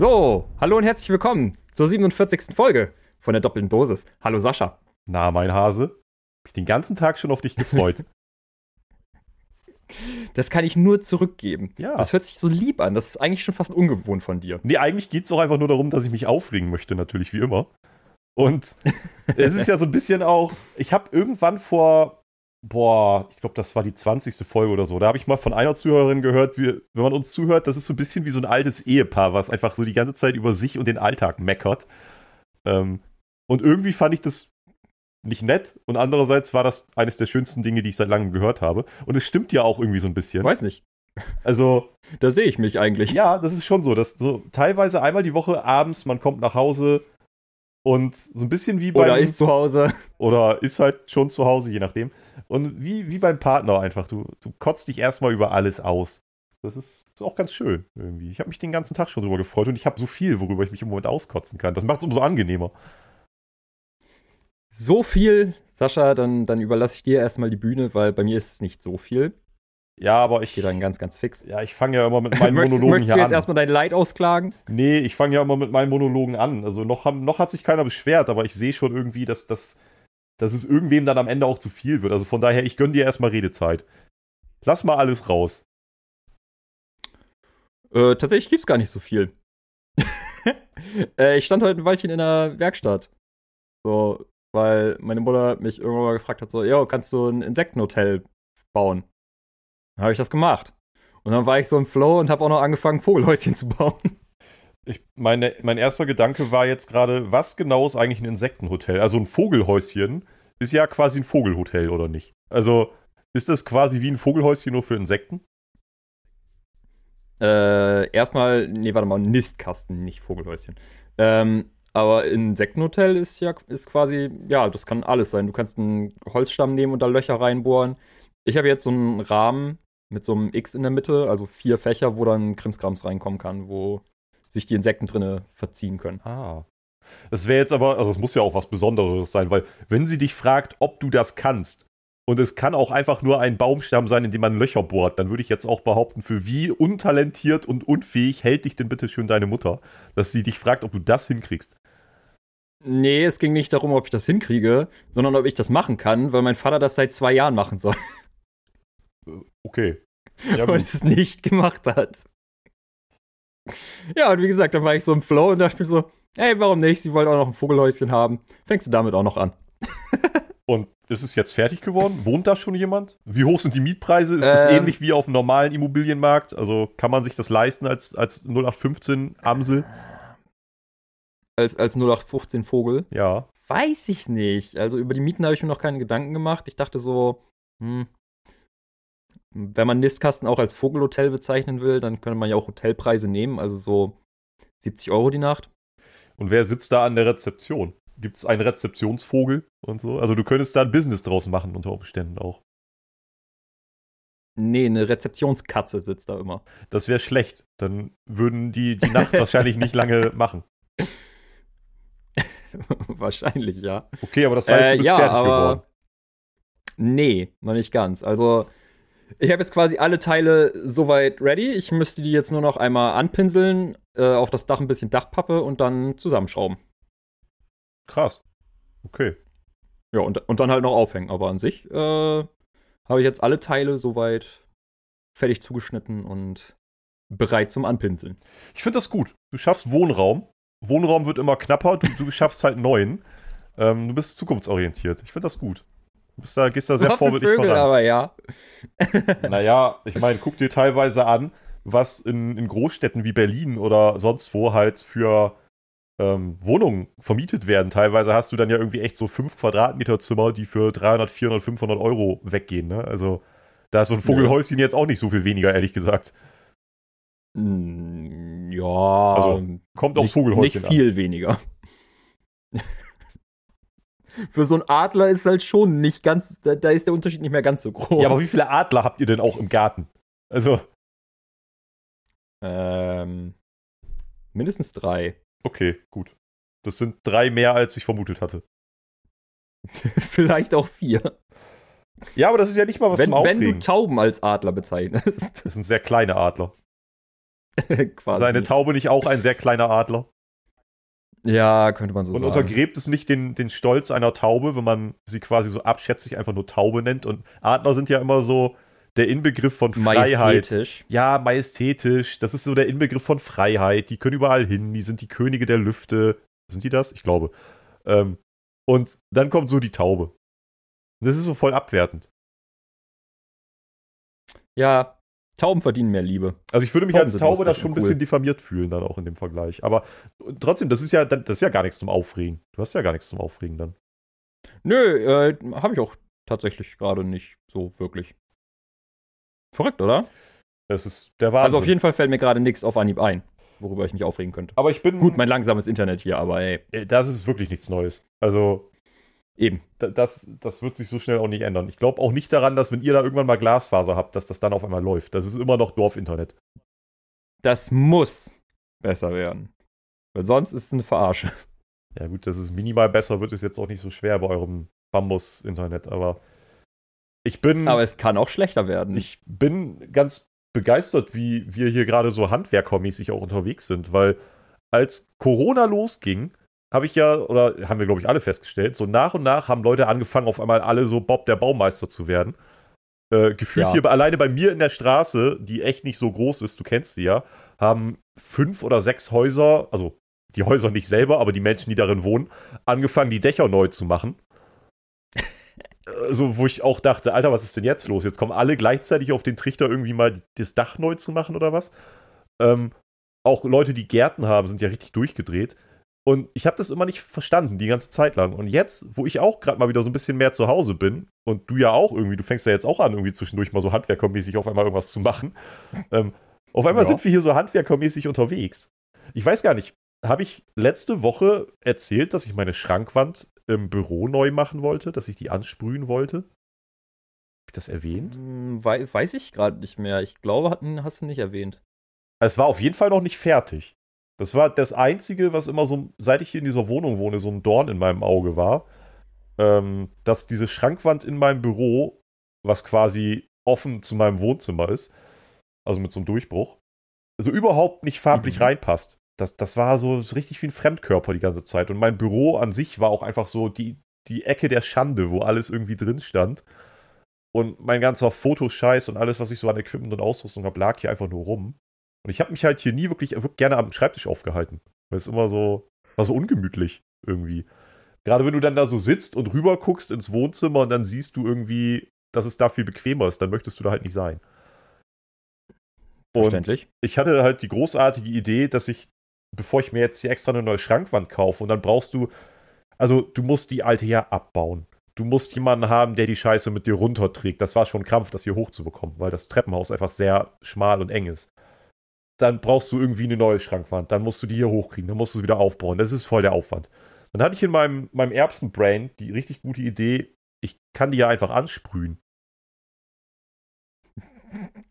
So, hallo und herzlich willkommen zur 47. Folge von der doppelten Dosis. Hallo Sascha. Na, mein Hase. Hab ich den ganzen Tag schon auf dich gefreut. Das kann ich nur zurückgeben. Ja. Das hört sich so lieb an. Das ist eigentlich schon fast ungewohnt von dir. nee, eigentlich geht es doch einfach nur darum, dass ich mich aufregen möchte, natürlich, wie immer. Und es ist ja so ein bisschen auch, ich habe irgendwann vor, boah, ich glaube, das war die 20. Folge oder so, da habe ich mal von einer Zuhörerin gehört, wie, wenn man uns zuhört, das ist so ein bisschen wie so ein altes Ehepaar, was einfach so die ganze Zeit über sich und den Alltag meckert. Ähm, und irgendwie fand ich das nicht nett und andererseits war das eines der schönsten Dinge, die ich seit langem gehört habe. Und es stimmt ja auch irgendwie so ein bisschen. Weiß nicht. Also, Da sehe ich mich eigentlich. ja, das ist schon so, dass so teilweise einmal die Woche abends, man kommt nach Hause und so ein bisschen wie beim Oder ist zu Hause. oder ist halt schon zu Hause, je nachdem. Und wie, wie beim Partner einfach, du, du kotzt dich erstmal über alles aus. Das ist, ist auch ganz schön irgendwie. Ich habe mich den ganzen Tag schon drüber gefreut und ich habe so viel, worüber ich mich im Moment auskotzen kann. Das macht es umso angenehmer. So viel, Sascha, dann, dann überlasse ich dir erstmal die Bühne, weil bei mir ist es nicht so viel. Ja, aber Ich ich, gehe dann ganz, ganz fix. ja, ich fange ja immer mit meinen möchtest Monologen möchtest du hier jetzt an. erstmal dein Leid ausklagen? Nee, ich fange ja immer mit meinen Monologen an. Also noch, haben, noch hat sich keiner beschwert, aber ich sehe schon irgendwie, dass, dass, dass es irgendwem dann am Ende auch zu viel wird. Also von daher, ich gönne dir erstmal Redezeit. Lass mal alles raus. Äh, tatsächlich gibt es gar nicht so viel. äh, ich stand heute ein Weilchen in der Werkstatt. So, weil meine Mutter mich irgendwann mal gefragt hat: so, yo, kannst du ein Insektenhotel bauen? Dann habe ich das gemacht. Und dann war ich so im Flow und habe auch noch angefangen, Vogelhäuschen zu bauen. Ich, meine, mein erster Gedanke war jetzt gerade, was genau ist eigentlich ein Insektenhotel? Also ein Vogelhäuschen ist ja quasi ein Vogelhotel, oder nicht? Also ist das quasi wie ein Vogelhäuschen nur für Insekten? Äh, erstmal, nee, warte mal, Nistkasten, nicht Vogelhäuschen. Ähm, aber Insektenhotel ist ja ist quasi, ja, das kann alles sein. Du kannst einen Holzstamm nehmen und da Löcher reinbohren. Ich habe jetzt so einen Rahmen mit so einem X in der Mitte, also vier Fächer, wo dann Krimskrams reinkommen kann, wo sich die Insekten drinne verziehen können. Ah. Das wäre jetzt aber, also es muss ja auch was Besonderes sein, weil wenn sie dich fragt, ob du das kannst, und es kann auch einfach nur ein Baumstamm sein, in dem man Löcher bohrt, dann würde ich jetzt auch behaupten, für wie untalentiert und unfähig hält dich denn bitte schön deine Mutter, dass sie dich fragt, ob du das hinkriegst. Nee, es ging nicht darum, ob ich das hinkriege, sondern ob ich das machen kann, weil mein Vater das seit zwei Jahren machen soll Okay. Ja, und es nicht gemacht hat. Ja, und wie gesagt, dann war ich so im Flow und dachte mir so, ey, warum nicht? Sie wollen auch noch ein Vogelhäuschen haben. Fängst du damit auch noch an? Und ist es jetzt fertig geworden? Wohnt da schon jemand? Wie hoch sind die Mietpreise? Ist das Ähm. ähnlich wie auf dem normalen Immobilienmarkt? Also kann man sich das leisten als, als 0815 Amsel? Als, als 0815 Vogel? Ja. Weiß ich nicht. Also über die Mieten habe ich mir noch keine Gedanken gemacht. Ich dachte so, hm, wenn man Nistkasten auch als Vogelhotel bezeichnen will, dann könnte man ja auch Hotelpreise nehmen, also so 70 Euro die Nacht. Und wer sitzt da an der Rezeption? Gibt es einen Rezeptionsvogel und so? Also du könntest da ein Business draus machen unter Umständen auch. Nee, eine Rezeptionskatze sitzt da immer. Das wäre schlecht. Dann würden die die Nacht wahrscheinlich nicht lange machen. Wahrscheinlich, ja. Okay, aber das heißt, du Äh, bist ja, fertig aber geworden. nee, noch nicht ganz. Also ich habe jetzt quasi alle Teile soweit ready. Ich müsste die jetzt nur noch einmal anpinseln, äh, auf das Dach ein bisschen Dachpappe und dann zusammenschrauben. Krass. Okay. Ja, und, und dann halt noch aufhängen. Aber an sich äh, habe ich jetzt alle Teile soweit fertig zugeschnitten und bereit zum Anpinseln. Ich finde das gut. Du schaffst Wohnraum. Wohnraum wird immer knapper. Du, du schaffst halt neuen. Ähm, du bist zukunftsorientiert. Ich finde das gut. Du bist da, gehst da sehr So vorbildlich Vögel, voran. aber ja. Naja, ich meine, guck dir teilweise an, was in, in Großstädten wie Berlin oder sonst wo halt für ähm, Wohnungen vermietet werden. Teilweise hast du dann ja irgendwie echt so 5 Quadratmeter Zimmer, die für 300, 400, 500 Euro weggehen. Ne? Also da ist so ein Vogelhäuschen jetzt auch nicht so viel weniger, ehrlich gesagt. Mm, ja, Also, Kommt aufs nicht, Vogelhäuschen nicht viel weniger. Für so einen Adler ist halt schon nicht ganz, da, da ist der Unterschied nicht mehr ganz so groß. Ja, aber wie viele Adler habt ihr denn auch im Garten? Also, Ähm, mindestens drei. okay, gut. Das sind drei mehr, als ich vermutet hatte. Vielleicht auch vier. Ja, aber das ist ja nicht mal was Wenn, zum wenn du Aufregen. Tauben als Adler bezeichnest. Das sind sehr kleine Adler. Quasi. Seine Taube nicht auch ein sehr kleiner Adler? Ja, könnte man so und sagen. Und untergräbt es nicht den, den Stolz einer Taube, wenn man sie quasi so abschätzig einfach nur Taube nennt. Und Adler sind ja immer so der Inbegriff von Freiheit. Majestätisch. Ja, majestätisch. Das ist so der Inbegriff von Freiheit. Die können überall hin. Die sind die Könige der Lüfte. Sind die das? Ich glaube. Ähm, und dann kommt so die Taube. Das ist so voll abwertend. Ja, Tauben verdienen mehr Liebe. Also ich würde mich Tauben als Taube da schon ein bisschen diffamiert fühlen, dann auch in dem Vergleich. Aber trotzdem, das ist ja, das ist ja gar nichts zum Aufregen. Du hast ja gar nichts zum Aufregen dann. Nö, äh, habe ich auch tatsächlich gerade nicht so wirklich. Verrückt, oder? Das ist der Wahnsinn. Also auf jeden Fall fällt mir gerade nichts auf Anhieb ein, worüber ich mich aufregen könnte. Aber ich bin. Gut, mein langsames Internet hier, aber ey. Äh, das ist wirklich nichts Neues. Also. Eben. Das, das wird sich so schnell auch nicht ändern. Ich glaube auch nicht daran, dass wenn ihr da irgendwann mal Glasfaser habt, dass das dann auf einmal läuft. Das ist immer noch Dorfinternet. Das muss besser werden. Weil sonst ist es eine Verarsche. Ja gut, das ist minimal besser, wird es jetzt auch nicht so schwer bei eurem Bambus-Internet, aber ich bin. Aber es kann auch schlechter werden. Ich bin ganz begeistert, wie wir hier gerade so handwerkermäßig auch unterwegs sind, weil als Corona losging, habe ich ja, oder haben wir, glaube ich, alle festgestellt, so nach und nach haben Leute angefangen, auf einmal alle so Bob der Baumeister zu werden. Äh, gefühlt ja. hier alleine bei mir in der Straße, die echt nicht so groß ist, du kennst sie ja, haben fünf oder sechs Häuser, also die Häuser nicht selber, aber die Menschen, die darin wohnen, angefangen, die Dächer neu zu machen. so, wo ich auch dachte, Alter, was ist denn jetzt los? Jetzt kommen alle gleichzeitig auf den Trichter, irgendwie mal das Dach neu zu machen oder was. Ähm, auch Leute, die Gärten haben, sind ja richtig durchgedreht. Und ich habe das immer nicht verstanden, die ganze Zeit lang. Und jetzt, wo ich auch gerade mal wieder so ein bisschen mehr zu Hause bin und du ja auch irgendwie, du fängst ja jetzt auch an, irgendwie zwischendurch mal so handwerkermäßig auf einmal irgendwas zu machen. Ähm, auf einmal ja. sind wir hier so handwerkermäßig unterwegs. Ich weiß gar nicht, habe ich letzte Woche erzählt, dass ich meine Schrankwand im Büro neu machen wollte, dass ich die ansprühen wollte? Habe ich das erwähnt? Hm, weiß ich gerade nicht mehr. Ich glaube, hast du nicht erwähnt. Es war auf jeden Fall noch nicht fertig. Das war das Einzige, was immer so, seit ich hier in dieser Wohnung wohne, so ein Dorn in meinem Auge war. Ähm, dass diese Schrankwand in meinem Büro, was quasi offen zu meinem Wohnzimmer ist, also mit so einem Durchbruch, also überhaupt nicht farblich mhm. reinpasst. Das, das war so, richtig wie ein Fremdkörper die ganze Zeit. Und mein Büro an sich war auch einfach so die, die Ecke der Schande, wo alles irgendwie drin stand. Und mein ganzer Fotoscheiß und alles, was ich so an Equipment und Ausrüstung habe, lag hier einfach nur rum. Und ich habe mich halt hier nie wirklich, wirklich gerne am Schreibtisch aufgehalten. Weil es immer so, war so ungemütlich irgendwie. Gerade wenn du dann da so sitzt und rüber guckst ins Wohnzimmer und dann siehst du irgendwie, dass es da viel bequemer ist, dann möchtest du da halt nicht sein. Und ich hatte halt die großartige Idee, dass ich, bevor ich mir jetzt hier extra eine neue Schrankwand kaufe, und dann brauchst du, also du musst die alte ja abbauen. Du musst jemanden haben, der die Scheiße mit dir runterträgt. Das war schon ein Krampf, das hier hochzubekommen, weil das Treppenhaus einfach sehr schmal und eng ist dann brauchst du irgendwie eine neue Schrankwand. Dann musst du die hier hochkriegen, dann musst du sie wieder aufbauen. Das ist voll der Aufwand. Dann hatte ich in meinem, meinem Erbsenbrain die richtig gute Idee, ich kann die ja einfach ansprühen.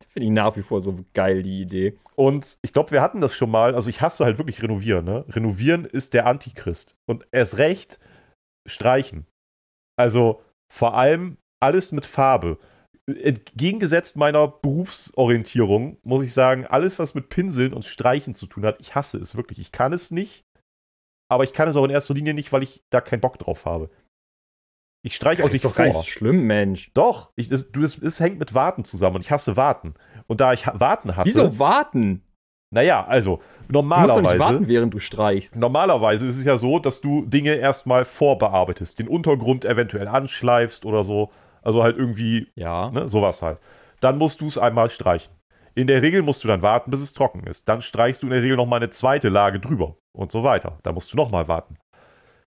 Finde ich nach wie vor so geil, die Idee. Und ich glaube, wir hatten das schon mal. Also, ich hasse halt wirklich renovieren. Ne? Renovieren ist der Antichrist. Und erst recht streichen. Also, vor allem alles mit Farbe entgegengesetzt meiner Berufsorientierung muss ich sagen, alles, was mit Pinseln und Streichen zu tun hat, ich hasse es wirklich. Ich kann es nicht, aber ich kann es auch in erster Linie nicht, weil ich da keinen Bock drauf habe. Ich streiche auch nicht doch vor. Das ist schlimm, Mensch. Doch, ich, das, das, das hängt mit Warten zusammen und ich hasse Warten. Und da ich Warten hasse. Wieso Warten? Naja, also normalerweise. Du musst doch nicht warten, während du streichst. Normalerweise ist es ja so, dass du Dinge erstmal vorbearbeitest, den Untergrund eventuell anschleifst oder so also halt irgendwie, ja. ne, sowas halt. Dann musst du es einmal streichen. In der Regel musst du dann warten, bis es trocken ist. Dann streichst du in der Regel nochmal eine zweite Lage drüber und so weiter. Da musst du nochmal warten.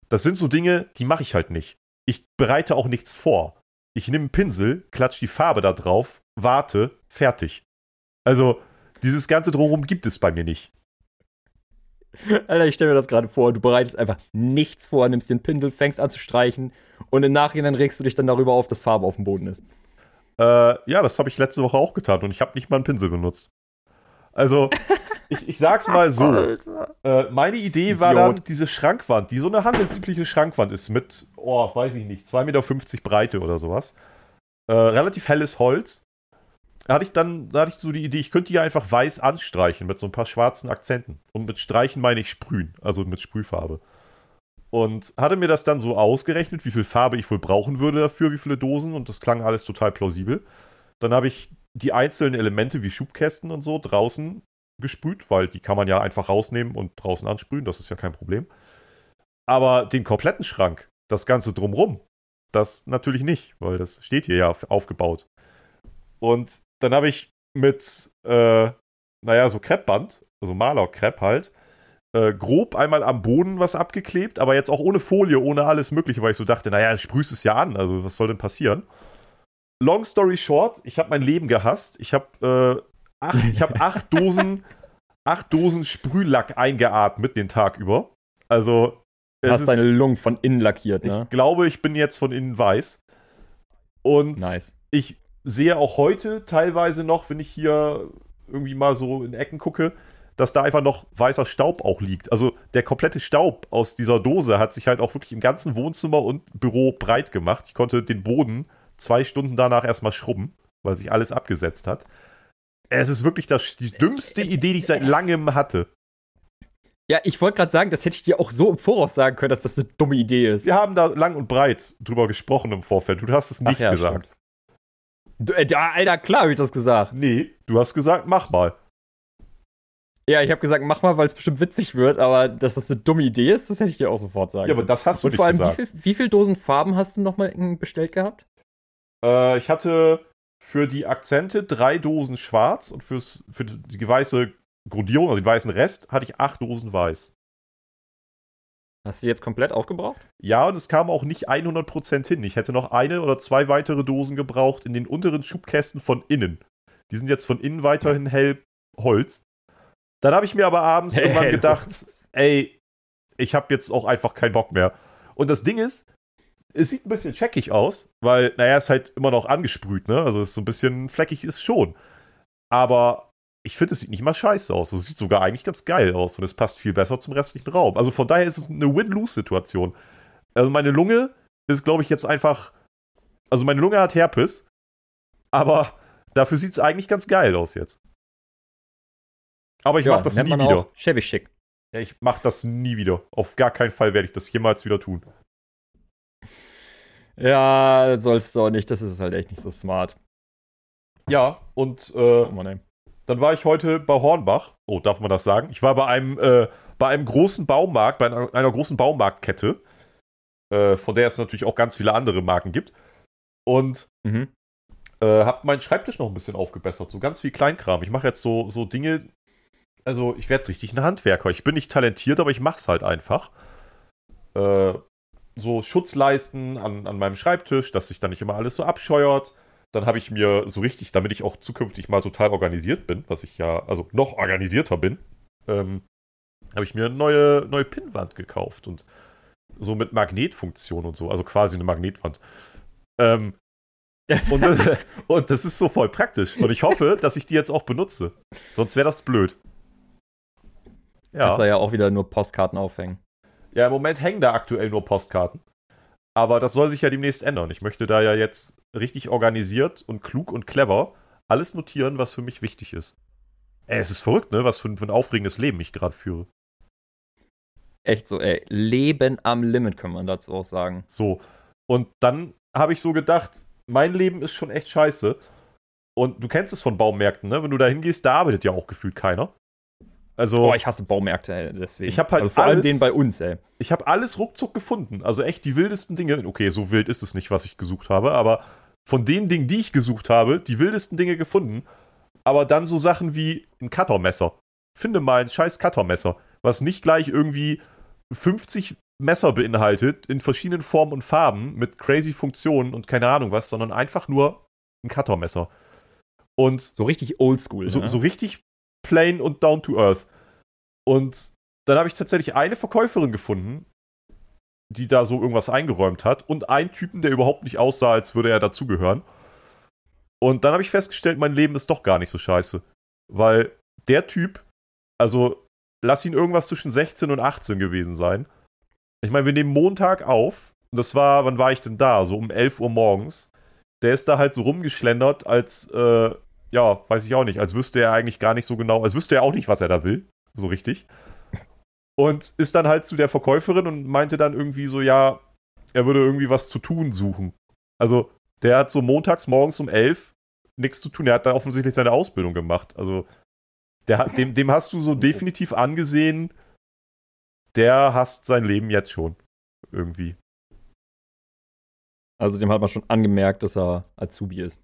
Das sind so Dinge, die mache ich halt nicht. Ich bereite auch nichts vor. Ich nehme einen Pinsel, klatsch die Farbe da drauf, warte, fertig. Also, dieses ganze Drumherum gibt es bei mir nicht. Alter, ich stelle mir das gerade vor. Du bereitest einfach nichts vor, nimmst den Pinsel, fängst an zu streichen und im Nachhinein regst du dich dann darüber auf, dass Farbe auf dem Boden ist. Äh, ja, das habe ich letzte Woche auch getan und ich habe nicht mal einen Pinsel benutzt. Also, ich, ich sag's mal so. Äh, meine Idee war dann diese Schrankwand, die so eine handelsübliche Schrankwand ist mit, oh, weiß ich nicht, 2,50 Meter Breite oder sowas. Äh, relativ helles Holz. hatte ich dann, da hatte ich so die Idee, ich könnte die einfach weiß anstreichen mit so ein paar schwarzen Akzenten. Und mit Streichen meine ich sprühen, also mit Sprühfarbe. Und hatte mir das dann so ausgerechnet, wie viel Farbe ich wohl brauchen würde dafür, wie viele Dosen. Und das klang alles total plausibel. Dann habe ich die einzelnen Elemente wie Schubkästen und so draußen gesprüht, weil die kann man ja einfach rausnehmen und draußen ansprühen, das ist ja kein Problem. Aber den kompletten Schrank, das Ganze drumrum, das natürlich nicht, weil das steht hier ja aufgebaut. Und dann habe ich mit, äh, naja, so Kreppband, also Maler-Krepp halt, äh, grob einmal am Boden was abgeklebt, aber jetzt auch ohne Folie, ohne alles Mögliche, weil ich so dachte, naja, sprühst es ja an, also was soll denn passieren? Long story short, ich habe mein Leben gehasst. Ich habe äh, acht, ich hab acht Dosen, acht Dosen Sprühlack eingeatmet den Tag über. Also Du hast deine Lungen von innen lackiert, ne? Ich glaube, ich bin jetzt von innen weiß. Und nice. ich sehe auch heute teilweise noch, wenn ich hier irgendwie mal so in Ecken gucke, dass da einfach noch weißer Staub auch liegt. Also der komplette Staub aus dieser Dose hat sich halt auch wirklich im ganzen Wohnzimmer und Büro breit gemacht. Ich konnte den Boden zwei Stunden danach erstmal schrubben, weil sich alles abgesetzt hat. Es ist wirklich das, die dümmste Idee, die ich seit langem hatte. Ja, ich wollte gerade sagen, das hätte ich dir auch so im Voraus sagen können, dass das eine dumme Idee ist. Wir haben da lang und breit drüber gesprochen im Vorfeld. Du hast es nicht ja, gesagt. Du, äh, Alter, klar habe ich das gesagt. Nee, du hast gesagt, mach mal. Ja, ich habe gesagt, mach mal, weil es bestimmt witzig wird, aber dass das eine dumme Idee ist, das hätte ich dir auch sofort sagen Ja, aber das hast du und vor allem, gesagt. Wie, viel, wie viele Dosen Farben hast du nochmal bestellt gehabt? Äh, ich hatte für die Akzente drei Dosen schwarz und fürs, für die weiße Grundierung, also den weißen Rest, hatte ich acht Dosen weiß. Hast du jetzt komplett aufgebraucht? Ja, und es kam auch nicht 100% hin. Ich hätte noch eine oder zwei weitere Dosen gebraucht in den unteren Schubkästen von innen. Die sind jetzt von innen weiterhin hell Holz. Dann habe ich mir aber abends hey, irgendwann gedacht, ey, ich habe jetzt auch einfach keinen Bock mehr. Und das Ding ist, es sieht ein bisschen checkig aus, weil, naja, es ist halt immer noch angesprüht, ne? Also es ist so ein bisschen fleckig ist schon. Aber ich finde, es sieht nicht mal scheiße aus. Es sieht sogar eigentlich ganz geil aus und es passt viel besser zum restlichen Raum. Also von daher ist es eine Win-Lose-Situation. Also meine Lunge ist, glaube ich, jetzt einfach. Also meine Lunge hat Herpes, aber dafür sieht es eigentlich ganz geil aus jetzt. Aber ich ja, mache das nie wieder. Schäbig schick. Ja, ich mache das nie wieder. Auf gar keinen Fall werde ich das jemals wieder tun. Ja, sollst du auch nicht. Das ist halt echt nicht so smart. Ja, und äh, oh, Mann, dann war ich heute bei Hornbach. Oh, darf man das sagen? Ich war bei einem, äh, bei einem großen Baumarkt, bei einer, einer großen Baumarktkette, äh, von der es natürlich auch ganz viele andere Marken gibt. Und mhm. äh, habe meinen Schreibtisch noch ein bisschen aufgebessert. So ganz viel Kleinkram. Ich mache jetzt so, so Dinge. Also, ich werde richtig ein Handwerker. Ich bin nicht talentiert, aber ich mache es halt einfach. Äh, so Schutzleisten an, an meinem Schreibtisch, dass sich da nicht immer alles so abscheuert. Dann habe ich mir so richtig, damit ich auch zukünftig mal total organisiert bin, was ich ja, also noch organisierter bin, ähm, habe ich mir eine neue, neue Pinnwand gekauft und so mit Magnetfunktion und so, also quasi eine Magnetwand. Ähm, und, und, das, ist so voll praktisch. Und ich hoffe, dass ich die jetzt auch benutze. Sonst wäre das blöd. Ja. Kannst du ja auch wieder nur Postkarten aufhängen. Ja, im Moment hängen da aktuell nur Postkarten. Aber das soll sich ja demnächst ändern. Ich möchte da ja jetzt richtig organisiert und klug und clever alles notieren, was für mich wichtig ist. Ey, es ist verrückt, ne? Was für, für ein aufregendes Leben ich gerade führe. Echt so, ey. Leben am Limit, kann man dazu auch sagen. So. Und dann habe ich so gedacht, mein Leben ist schon echt scheiße. Und du kennst es von Baumärkten, ne? Wenn du da hingehst, da arbeitet ja auch gefühlt keiner. Also, Boah, ich hasse Baumärkte, ey, deswegen. Ich habe halt also vor alles, allem den bei uns, ey. Ich habe alles ruckzuck gefunden. Also echt die wildesten Dinge. Okay, so wild ist es nicht, was ich gesucht habe, aber von den Dingen, die ich gesucht habe, die wildesten Dinge gefunden. Aber dann so Sachen wie ein Cuttermesser. Finde mal ein scheiß Cuttermesser, was nicht gleich irgendwie 50 Messer beinhaltet, in verschiedenen Formen und Farben, mit crazy Funktionen und keine Ahnung was, sondern einfach nur ein Cuttermesser. Und so richtig oldschool. So, ne? so richtig plain und down to earth. Und dann habe ich tatsächlich eine Verkäuferin gefunden, die da so irgendwas eingeräumt hat und einen Typen, der überhaupt nicht aussah, als würde er dazugehören. Und dann habe ich festgestellt, mein Leben ist doch gar nicht so scheiße. Weil der Typ, also lass ihn irgendwas zwischen 16 und 18 gewesen sein. Ich meine, wir nehmen Montag auf. Und das war, wann war ich denn da? So um 11 Uhr morgens. Der ist da halt so rumgeschlendert, als äh, ja, weiß ich auch nicht, als wüsste er eigentlich gar nicht so genau, als wüsste er auch nicht, was er da will, so richtig. Und ist dann halt zu der Verkäuferin und meinte dann irgendwie so, ja, er würde irgendwie was zu tun suchen. Also, der hat so montags morgens um elf nichts zu tun. Er hat da offensichtlich seine Ausbildung gemacht. Also, der dem, dem hast du so definitiv angesehen, der hasst sein Leben jetzt schon. Irgendwie. Also, dem hat man schon angemerkt, dass er Azubi ist.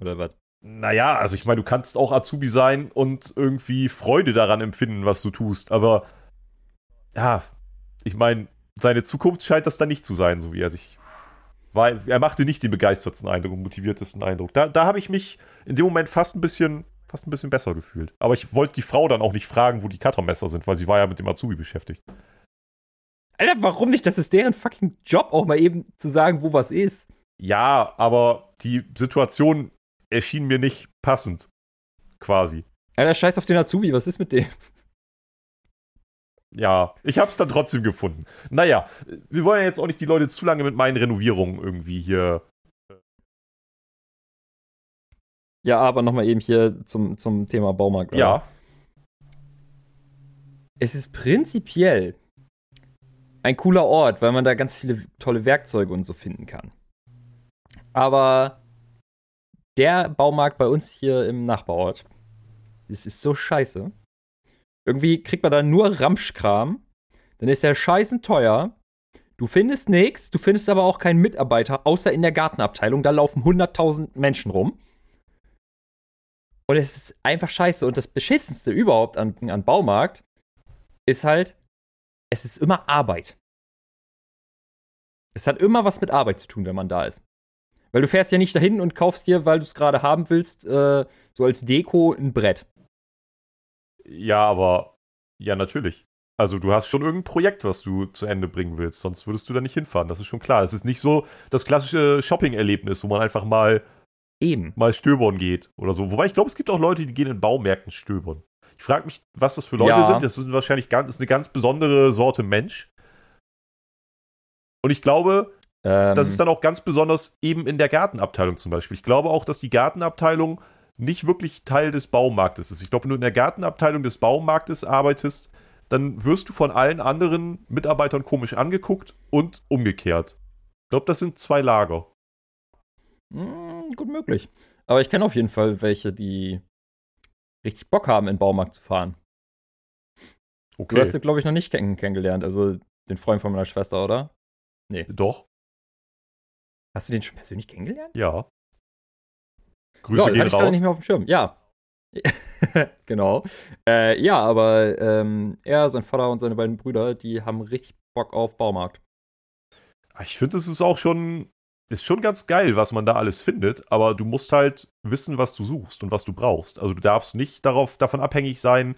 Oder was? Naja, also ich meine, du kannst auch Azubi sein und irgendwie Freude daran empfinden, was du tust, aber ja, ich meine, seine Zukunft scheint das dann nicht zu sein, so wie er sich. War, er machte nicht den begeistertsten Eindruck und motiviertesten Eindruck. Da, da habe ich mich in dem Moment fast ein bisschen, fast ein bisschen besser gefühlt. Aber ich wollte die Frau dann auch nicht fragen, wo die Cuttermesser sind, weil sie war ja mit dem Azubi beschäftigt. Alter, warum nicht? Das ist deren fucking Job, auch mal eben zu sagen, wo was ist. Ja, aber die Situation erschien mir nicht passend. Quasi. Alter, scheiß auf den Azubi, was ist mit dem? Ja, ich hab's dann trotzdem gefunden. Naja, wir wollen ja jetzt auch nicht die Leute zu lange mit meinen Renovierungen irgendwie hier. Ja, aber nochmal eben hier zum, zum Thema Baumarkt. Oder? Ja. Es ist prinzipiell ein cooler Ort, weil man da ganz viele tolle Werkzeuge und so finden kann. Aber der Baumarkt bei uns hier im Nachbarort, das ist so scheiße. Irgendwie kriegt man da nur Ramschkram. Dann ist der scheißen teuer. Du findest nichts, du findest aber auch keinen Mitarbeiter, außer in der Gartenabteilung. Da laufen 100.000 Menschen rum. Und es ist einfach scheiße. Und das Beschissenste überhaupt an, an Baumarkt ist halt, es ist immer Arbeit. Es hat immer was mit Arbeit zu tun, wenn man da ist. Weil du fährst ja nicht dahin und kaufst dir, weil du es gerade haben willst, äh, so als Deko ein Brett. Ja, aber ja, natürlich. Also du hast schon irgendein Projekt, was du zu Ende bringen willst, sonst würdest du da nicht hinfahren. Das ist schon klar. Es ist nicht so das klassische Shopping-Erlebnis, wo man einfach mal Eben. mal stöbern geht oder so. Wobei ich glaube, es gibt auch Leute, die gehen in Baumärkten stöbern. Ich frage mich, was das für Leute Ja. sind. Das sind wahrscheinlich ganz, ist eine ganz besondere Sorte Mensch. Und ich glaube, Ähm, das ist dann auch ganz besonders eben in der Gartenabteilung zum Beispiel. Ich glaube auch, dass die Gartenabteilung nicht wirklich Teil des Baumarktes ist. Ich glaube, wenn du in der Gartenabteilung des Baumarktes arbeitest, dann wirst du von allen anderen Mitarbeitern komisch angeguckt und umgekehrt. Ich glaube, das sind zwei Lager. mh, gut möglich. Aber ich kenne auf jeden Fall welche, die richtig Bock haben, in den Baumarkt zu fahren. Okay. Du hast ihn, glaube ich, noch nicht kenn kennengelernt. Also den Freund von meiner Schwester, oder? Doch, Hast du den schon persönlich kennengelernt? ja. Grüße Lol, gehen hatte ich gerade raus. nicht mehr auf dem Schirm. Ja. genau. Äh, ja, aber ähm, er, sein Vater und seine beiden Brüder, die haben richtig Bock auf Baumarkt. Ich finde, es ist auch schon, ist schon ganz geil, was man da alles findet, aber du musst halt wissen, was du suchst und was du brauchst. Also du darfst nicht darauf, davon abhängig sein,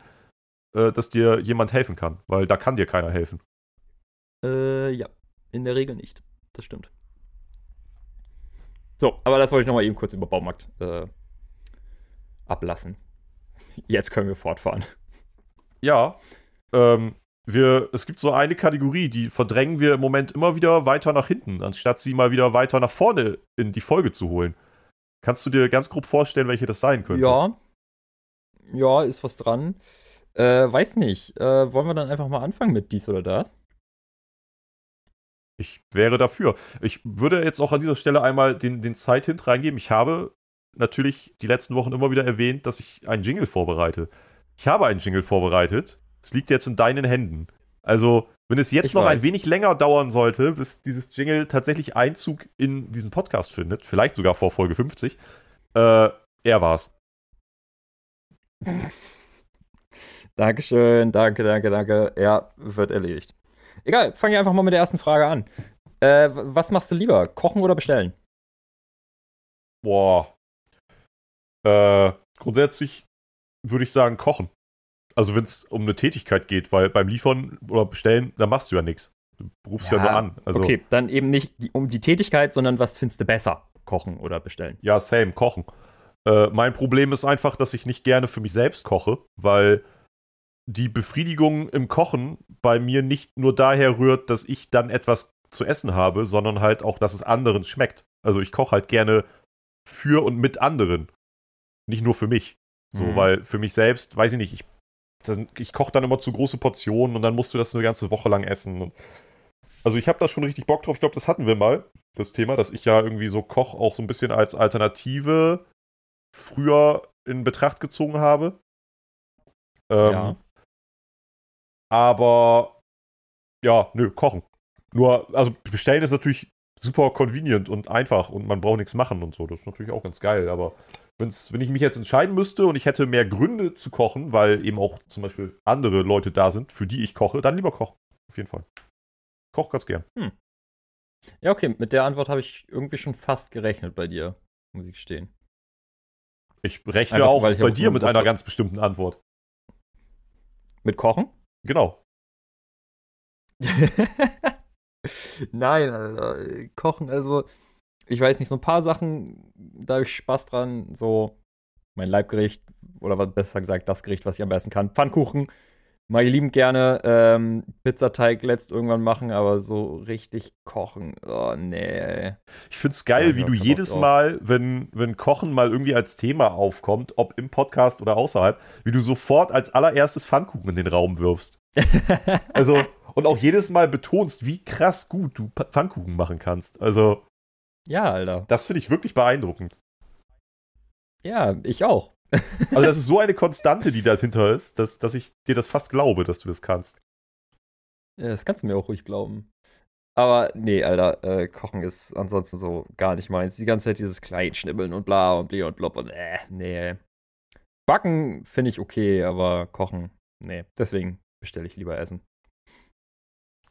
äh, dass dir jemand helfen kann, weil da kann dir keiner helfen. Äh, ja. In der Regel nicht. Das stimmt. So, aber das wollte ich nochmal eben kurz über Baumarkt äh, ablassen. Jetzt können wir fortfahren. Ja, ähm, wir, es gibt so eine Kategorie, die verdrängen wir im Moment immer wieder weiter nach hinten, anstatt sie mal wieder weiter nach vorne in die Folge zu holen. Kannst du dir ganz grob vorstellen, welche das sein könnte? Ja. Ja, ist was dran. Äh, weiß nicht. Äh, wollen wir dann einfach mal anfangen mit dies oder das? Ich wäre dafür. Ich würde jetzt auch an dieser Stelle einmal den, den Zeithint reingeben. Ich habe natürlich die letzten Wochen immer wieder erwähnt, dass ich einen Jingle vorbereite. Ich habe einen Jingle vorbereitet. Es liegt jetzt in deinen Händen. Also, wenn es jetzt Ich noch weiß. ein wenig länger dauern sollte, bis dieses Jingle tatsächlich Einzug in diesen Podcast findet, vielleicht sogar vor Folge 50, äh, er war's. Dankeschön, danke, danke, danke. Ja, wird erledigt. Egal, fange ich einfach mal mit der ersten Frage an. Äh, was machst du lieber? Kochen oder bestellen? Boah. Äh, grundsätzlich würde ich sagen, kochen. Also, wenn es um eine Tätigkeit geht, weil beim Liefern oder Bestellen, da machst du ja nichts. Du rufst ja, Ja, nur an. Also, okay, dann eben nicht die, um die Tätigkeit, sondern was findest du besser? Kochen oder bestellen? ja, same, kochen. Äh, mein Problem ist einfach, dass ich nicht gerne für mich selbst koche, weil die Befriedigung im Kochen bei mir nicht nur daher rührt, dass ich dann etwas zu essen habe, sondern halt auch, dass es anderen schmeckt. Also ich koche halt gerne für und mit anderen. nicht nur für mich. So, Mhm. weil für mich selbst, weiß ich nicht, ich, ich koche dann immer zu große Portionen und dann musst du das eine ganze Woche lang essen. Also ich habe da schon richtig Bock drauf. Ich glaube, das hatten wir mal, das Thema, dass ich ja irgendwie so Koch auch so ein bisschen als Alternative früher in Betracht gezogen habe. Ähm, Ja. Aber ja, nö, kochen. Nur, also bestellen ist natürlich super convenient und einfach und man braucht nichts machen und so. Das ist natürlich auch ganz geil. Aber wenn's, wenn ich mich jetzt entscheiden müsste und ich hätte mehr Gründe zu kochen, weil eben auch zum Beispiel andere Leute da sind, für die ich koche, dann lieber kochen. Auf jeden Fall. Koch ganz gern. Ja, okay, mit der Antwort habe ich irgendwie schon fast gerechnet bei dir, muss ich gestehen. Ich rechne Einfach, auch ich bei auch dir mit einer ganz bestimmten Antwort. Mit Kochen? Genau. Nein, Alter. äh, Kochen, also, ich weiß nicht, so ein paar Sachen, da habe ich Spaß dran. So, mein Leibgericht, oder besser gesagt, das Gericht, was ich am besten kann. Pfannkuchen, ich liebend gerne. Ähm, Pizzateig letzt irgendwann machen, aber so richtig kochen, oh nee. Ich find's geil, Ja, wie du jedes. Mal, wenn, wenn Kochen mal irgendwie als Thema aufkommt, ob im Podcast oder außerhalb, wie du sofort als allererstes Pfannkuchen in den Raum wirfst. Also, und auch jedes Mal betonst, wie krass gut du Pfannkuchen machen kannst. Also, ja, Alter. das finde ich wirklich beeindruckend. Ja, ich auch. Also, das ist so eine Konstante, die dahinter ist, dass, dass ich dir das fast glaube, dass du das kannst. Ja, das kannst du mir auch ruhig glauben. Aber nee, Alter, äh, Kochen ist ansonsten so gar nicht meins. Die ganze Zeit dieses Kleinschnibbeln und bla und blee und blob und äh, nee. Backen finde ich okay, aber kochen, nee. Deswegen bestelle ich lieber Essen.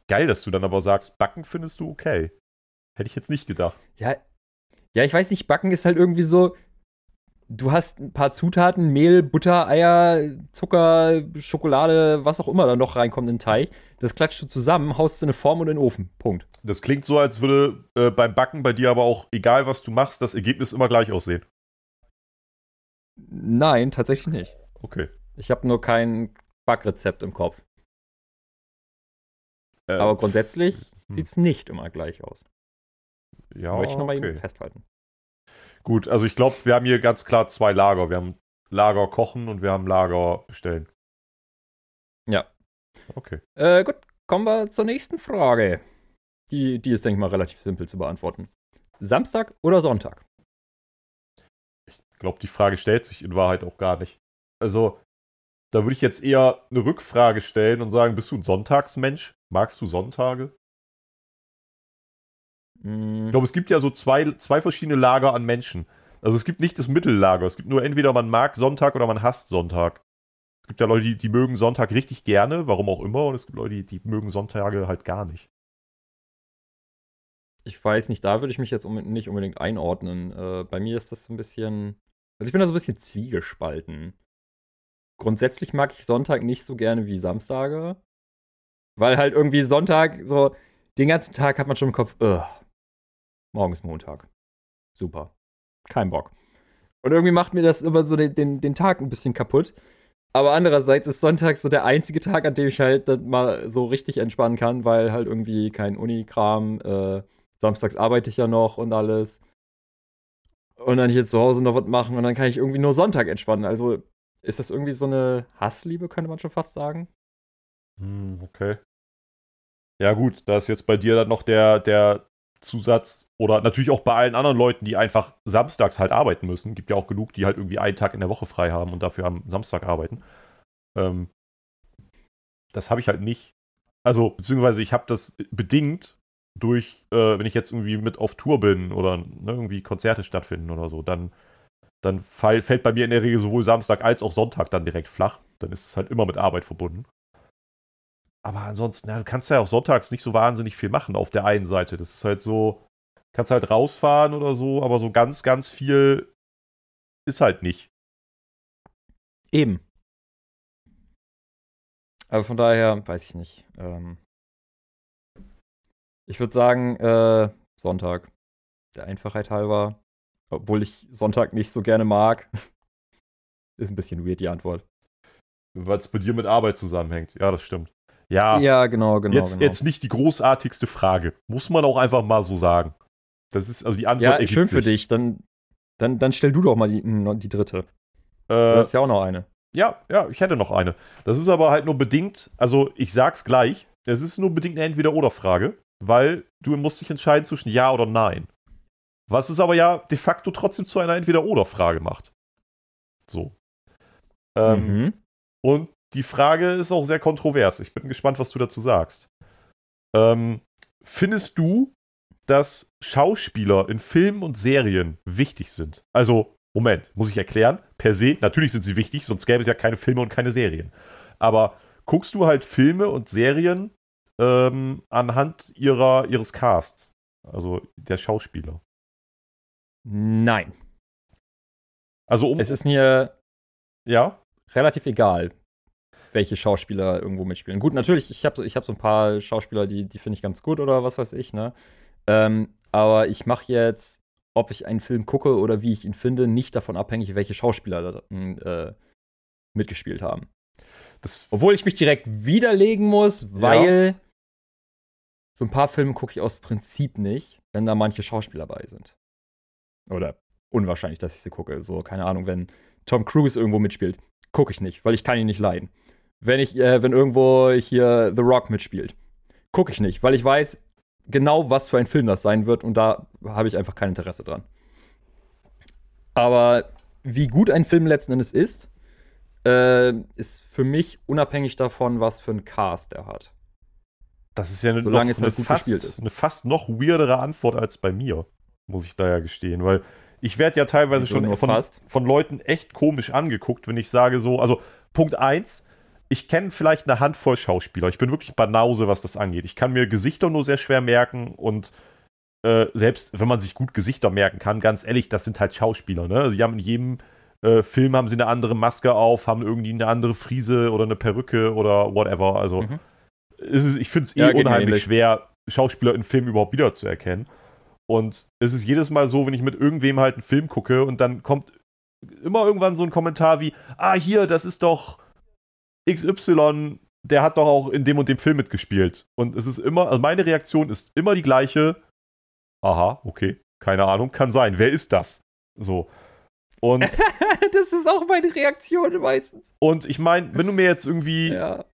Geil, dass du dann aber sagst, Backen findest du okay. Hätte ich jetzt nicht gedacht. Ja, ja, ich weiß nicht, Backen ist halt irgendwie so, du hast ein paar Zutaten, Mehl, Butter, Eier, Zucker, Schokolade, was auch immer da noch reinkommt in den Teig. Das klatscht du zusammen, haust es in eine Form und in den Ofen. Punkt. Das klingt so, als würde äh, beim Backen bei dir aber auch, egal was du machst, das Ergebnis immer gleich aussehen. Nein, tatsächlich nicht. Okay. Ich habe nur kein Backrezept im Kopf. Äh, Aber grundsätzlich hm. sieht es nicht immer gleich aus. ja, Möchte ich nochmal okay. eben festhalten. Gut, also ich glaube, wir haben hier ganz klar zwei Lager. Wir haben Lager kochen und wir haben Lager bestellen. Ja. Okay. Äh, gut, kommen wir zur nächsten Frage. Die, die ist, denke ich mal, relativ simpel zu beantworten. Samstag oder Sonntag? Ich glaube, die Frage stellt sich in Wahrheit auch gar nicht. Also, da würde ich jetzt eher eine Rückfrage stellen und sagen, bist du ein Sonntagsmensch? Magst du Sonntage? Hm, Ich glaube, es gibt ja so zwei, zwei verschiedene Lager an Menschen. Also es gibt nicht das Mittellager. Es gibt nur entweder man mag Sonntag oder man hasst Sonntag. Es gibt ja Leute, die, die mögen Sonntag richtig gerne, warum auch immer, und es gibt Leute, die, die mögen Sonntage halt gar nicht. ich weiß nicht, da würde ich mich jetzt unbe- nicht unbedingt einordnen. Äh, bei mir ist das so ein bisschen. Also ich bin da so ein bisschen zwiegespalten. Grundsätzlich mag ich Sonntag nicht so gerne wie Samstage. Weil halt irgendwie Sonntag, so den ganzen Tag hat man schon im Kopf, "Ugh, morgen ist Montag. Super. Kein Bock. Und irgendwie macht mir das immer so den, den, den Tag ein bisschen kaputt. Aber andererseits ist Sonntag so der einzige Tag, an dem ich halt dann mal so richtig entspannen kann, weil halt irgendwie kein Unikram, äh, samstags arbeite ich ja noch und alles. Und dann hier zu Hause noch was machen und dann kann ich irgendwie nur Sonntag entspannen. Also ist das irgendwie so eine Hassliebe, könnte man schon fast sagen. Hm, okay. Ja, gut, da ist jetzt bei dir dann noch der, der Zusatz oder natürlich auch bei allen anderen Leuten, die einfach samstags halt arbeiten müssen. Gibt ja auch genug, die halt irgendwie einen Tag in der Woche frei haben und dafür am Samstag arbeiten. Ähm, das habe ich halt nicht. Also, beziehungsweise ich habe das bedingt durch, äh, wenn ich jetzt irgendwie mit auf Tour bin oder ne, irgendwie Konzerte stattfinden oder so, dann, dann fall, fällt bei mir in der Regel sowohl Samstag als auch Sonntag dann direkt flach. Dann ist es halt immer mit Arbeit verbunden. Aber ansonsten, ja, du kannst ja auch sonntags nicht so wahnsinnig viel machen auf der einen Seite. Das ist halt so, kannst halt rausfahren oder so, aber so ganz, ganz viel ist halt nicht. Eben. Aber von daher, weiß ich nicht. Ähm, ich würde sagen, äh, Sonntag. Der Einfachheit halber. Obwohl ich Sonntag nicht so gerne mag. Ist ein bisschen weird, die Antwort. Weil es bei dir mit Arbeit zusammenhängt. Ja, das stimmt. Ja, Ja, genau, genau. jetzt, genau. jetzt nicht die großartigste Frage. Muss man auch einfach mal so sagen. Das ist, also die Antwort ja, schön für sich. dich. Dann, dann, dann stell du doch mal die, die dritte. du hast ja auch noch eine. Ja, ja, ich hätte noch eine. Das ist aber halt nur bedingt, also ich sag's gleich, es ist nur bedingt eine Entweder-Oder-Frage, weil du musst dich entscheiden zwischen Ja oder Nein. Was es aber ja de facto trotzdem zu einer Entweder-Oder-Frage macht. So. Ähm, mhm. Und die Frage ist auch sehr kontrovers. Ich bin gespannt, was du dazu sagst. Ähm, findest du, dass Schauspieler in Filmen und Serien wichtig sind? Also, Moment, muss ich erklären? Per se, natürlich sind sie wichtig, sonst gäbe es ja keine Filme und keine Serien. Aber guckst du halt Filme und Serien ähm, anhand ihrer, ihres Casts? Also der Schauspieler. Nein. Also um. Es ist mir ja? relativ egal, welche Schauspieler irgendwo mitspielen. Gut, natürlich, ich habe so, ich hab so ein paar Schauspieler, die, die finde ich ganz gut oder was weiß ich, ne? Ähm, aber ich mache jetzt, ob ich einen Film gucke oder wie ich ihn finde, nicht davon abhängig, welche Schauspieler da äh, mitgespielt haben. Das, Obwohl ich mich direkt widerlegen muss, weil so ein paar Filme gucke ich aus Prinzip nicht, wenn da manche Schauspieler bei sind. Oder unwahrscheinlich, dass ich sie gucke. So, keine Ahnung, wenn Tom Cruise irgendwo mitspielt, gucke ich nicht, weil ich kann ihn nicht leiden. Wenn ich, äh, wenn irgendwo hier The Rock mitspielt, gucke ich nicht, weil ich weiß genau, was für ein Film das sein wird und da habe ich einfach kein Interesse dran. Aber wie gut ein Film letzten Endes ist, äh, ist für mich unabhängig davon, was für ein Cast er hat. das ist ja eine, Solange noch, es eine, halt gut fast, ist. eine fast noch weirdere Antwort als bei mir, muss ich da ja gestehen. Weil ich werde ja teilweise Wieso schon von, von Leuten echt komisch angeguckt, wenn ich sage so, also Punkt 1, ich kenne vielleicht eine Handvoll Schauspieler. Ich bin wirklich Banause, was das angeht. Ich kann mir Gesichter nur sehr schwer merken und äh, selbst wenn man sich gut Gesichter merken kann, ganz ehrlich, das sind halt Schauspieler. Ne? Also die haben in jedem äh, Film haben sie eine andere Maske auf, haben irgendwie eine andere Frise oder eine Perücke oder whatever. Also Mhm. ist, ich finde es eh Ja, unheimlich schwer, Schauspieler in Filmen überhaupt wiederzuerkennen. Und es ist jedes Mal so, wenn ich mit irgendwem halt einen Film gucke und dann kommt immer irgendwann so ein Kommentar wie, ah, hier, das ist doch XY, der hat doch auch in dem und dem Film mitgespielt. Und es ist immer, also meine Reaktion ist immer die gleiche. Aha, okay, keine Ahnung, kann sein. Wer ist das? So. Und, das ist auch meine Reaktion meistens. und ich meine, wenn du mir jetzt irgendwie Ja.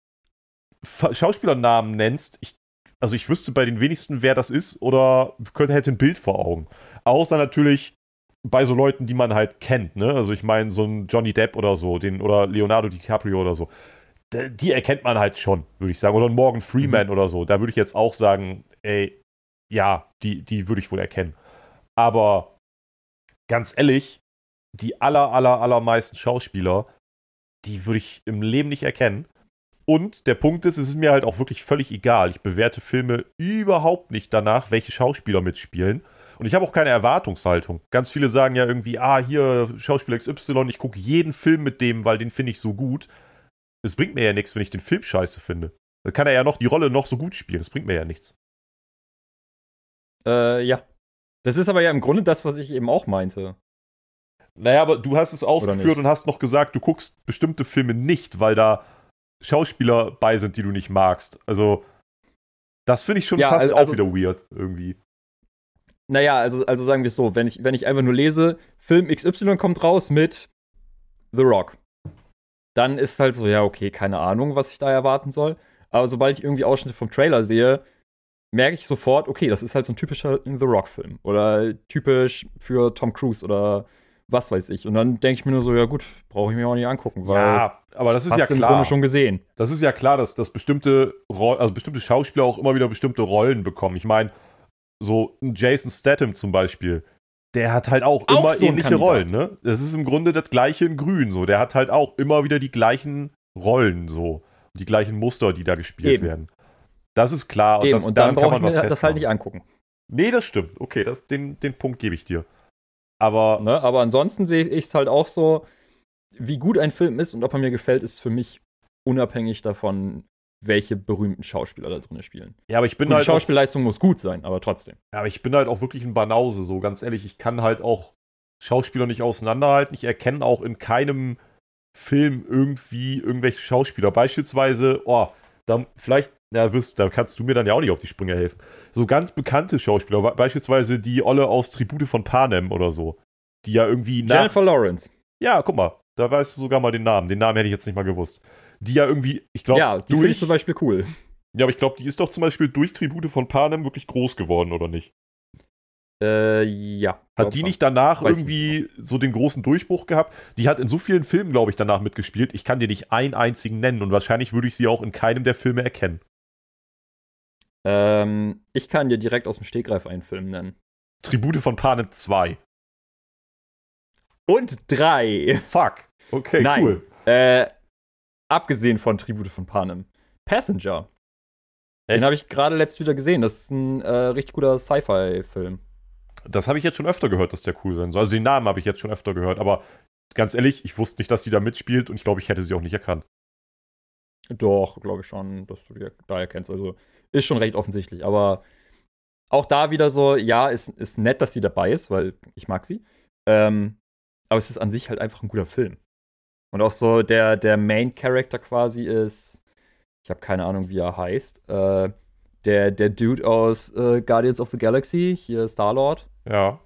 Schauspielernamen nennst, ich, also ich wüsste bei den wenigsten, wer das ist oder könnte, hätte ein Bild vor Augen. Außer natürlich bei so Leuten, die man halt kennt, ne? Also ich meine, so ein Johnny Depp oder so, den, oder Leonardo DiCaprio oder so. Die erkennt man halt schon, würde ich sagen. Oder Morgan Freeman oder so. Da würde ich jetzt auch sagen, ey, ja, die, die würde ich wohl erkennen. Aber ganz ehrlich, die aller, aller, allermeisten Schauspieler, die würde ich im Leben nicht erkennen. Und der Punkt ist, es ist mir halt auch wirklich völlig egal. Ich bewerte Filme überhaupt nicht danach, welche Schauspieler mitspielen. Und ich habe auch keine Erwartungshaltung. Ganz viele sagen ja irgendwie, ah, hier Schauspieler XY, ich gucke jeden Film mit dem, weil den finde ich so gut. Es bringt mir ja nichts, wenn ich den Film scheiße finde. Dann kann er ja noch die Rolle noch so gut spielen. Das bringt mir ja nichts. Äh, ja. Das ist aber ja im Grunde das, was ich eben auch meinte. Naja, aber du hast es ausgeführt und hast noch gesagt, du guckst bestimmte Filme nicht, weil da Schauspieler bei sind, die du nicht magst. Also, das finde ich schon Ja, fast also- auch also- wieder weird irgendwie. Naja, also, also sagen wir es so, wenn ich, wenn ich einfach nur lese, Film XY kommt raus mit The Rock, dann ist halt so, ja, okay, keine Ahnung, was ich da erwarten soll. Aber sobald ich irgendwie Ausschnitte vom Trailer sehe, merke ich sofort, okay, das ist halt so ein typischer The Rock-Film. Oder typisch für Tom Cruise oder was weiß ich. Und dann denke ich mir nur so, ja gut, brauche ich mir auch nicht angucken, weil Ja, aber das ist ja klar. Schon gesehen. Das ist ja klar, dass, dass bestimmte, also bestimmte Schauspieler auch immer wieder bestimmte Rollen bekommen. Ich meine, so ein Jason Statham zum Beispiel, der hat halt auch, Auch immer so ähnliche Kandidat. Rollen, ne? Das ist im Grunde das gleiche in Grün, so. Der hat halt auch immer wieder die gleichen Rollen, so. Die gleichen Muster, die da gespielt Eben. werden. Das ist klar und, Eben, das, und dann kann man was das halt nicht angucken. Nee, das stimmt. Okay, das, den, den Punkt gebe ich dir. Aber Ne? Aber ansonsten sehe ich es halt auch so, wie gut ein Film ist und ob er mir gefällt, ist für mich unabhängig davon, welche berühmten Schauspieler da drin spielen. ja, aber ich bin Gut, die halt auch, Schauspielleistung muss gut sein, aber trotzdem. Ja, aber ich bin halt auch wirklich ein Banause, so ganz ehrlich. Ich kann halt auch Schauspieler nicht auseinanderhalten. Ich erkenne auch in keinem Film irgendwie irgendwelche Schauspieler. Beispielsweise, oh, da vielleicht, na, wirst, da kannst du mir dann ja auch nicht auf die Sprünge helfen. So ganz bekannte Schauspieler, be- beispielsweise die Olle aus Tribute von Panem oder so. Die ja irgendwie. Jennifer Lawrence. Ja, guck mal. Da weißt du sogar mal den Namen. Den Namen hätte ich jetzt nicht mal gewusst. Die ja irgendwie, ich glaube, ja, die finde ich zum Beispiel cool. Ja, aber ich glaube, die ist doch zum Beispiel durch Tribute von Panem wirklich groß geworden, oder nicht? Äh, ja. Hat die nicht danach irgendwie nicht. so den großen Durchbruch gehabt? Die hat in so vielen Filmen, glaube ich, danach mitgespielt. Ich kann dir nicht einen einzigen nennen und wahrscheinlich würde ich sie auch in keinem der Filme erkennen. Ähm, ich kann dir direkt aus dem Stegreif einen Film nennen. Tribute von Panem 2. Und 3. Fuck. Okay, Nein. cool. Äh, abgesehen von Tribute von Panem. Passenger. Echt? Den habe ich gerade letzt wieder gesehen. Das ist ein äh, richtig guter Sci-Fi-Film. Das habe ich jetzt schon öfter gehört, dass der cool sein soll. Also den Namen habe ich jetzt schon öfter gehört, aber ganz ehrlich, ich wusste nicht, dass die da mitspielt und ich glaube, ich hätte sie auch nicht erkannt. Doch, glaube ich schon, dass du die da erkennst. Also ist schon recht offensichtlich. Aber auch da wieder so, ja, ist, ist nett, dass sie dabei ist, weil ich mag sie. Ähm, aber es ist an sich halt einfach ein guter Film. Und auch so der, der Main Character quasi ist, ich habe keine Ahnung, wie er heißt, äh, der, der Dude aus äh, Guardians of the Galaxy, hier Star-Lord. Ja.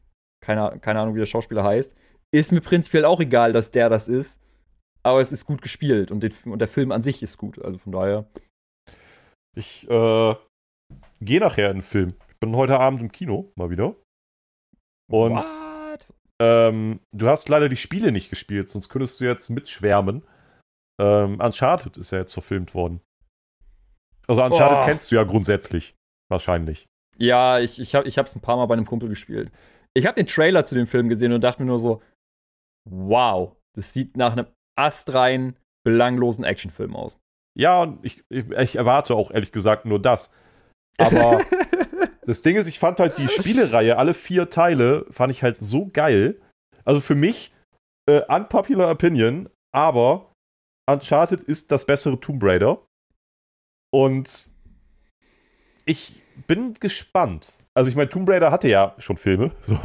Keine, keine Ahnung, wie der Schauspieler heißt. Ist mir prinzipiell auch egal, dass der das ist. Aber es ist gut gespielt und, den, und der Film an sich ist gut. Also von daher. Ich äh, gehe nachher in den Film. Ich bin heute Abend im Kino, mal wieder. Und ähm, du hast leider die Spiele nicht gespielt, sonst könntest du jetzt mitschwärmen. Ähm, Uncharted ist ja jetzt verfilmt worden. Also Uncharted oh. kennst du ja grundsätzlich. Wahrscheinlich. Ja, ich, ich habe es ein paar Mal bei einem Kumpel gespielt. Ich habe den Trailer zu dem Film gesehen und dachte mir nur so, wow, das sieht nach einem astrein, belanglosen Actionfilm aus. Ja, und ich, ich, ich erwarte auch ehrlich gesagt nur das. Aber das Ding ist, ich fand halt die Spielereihe, alle vier Teile, fand ich halt so geil. Also für mich, äh, unpopular opinion, aber Uncharted ist das bessere Tomb Raider. Und ich bin gespannt. Also ich meine, Tomb Raider hatte ja schon Filme. So.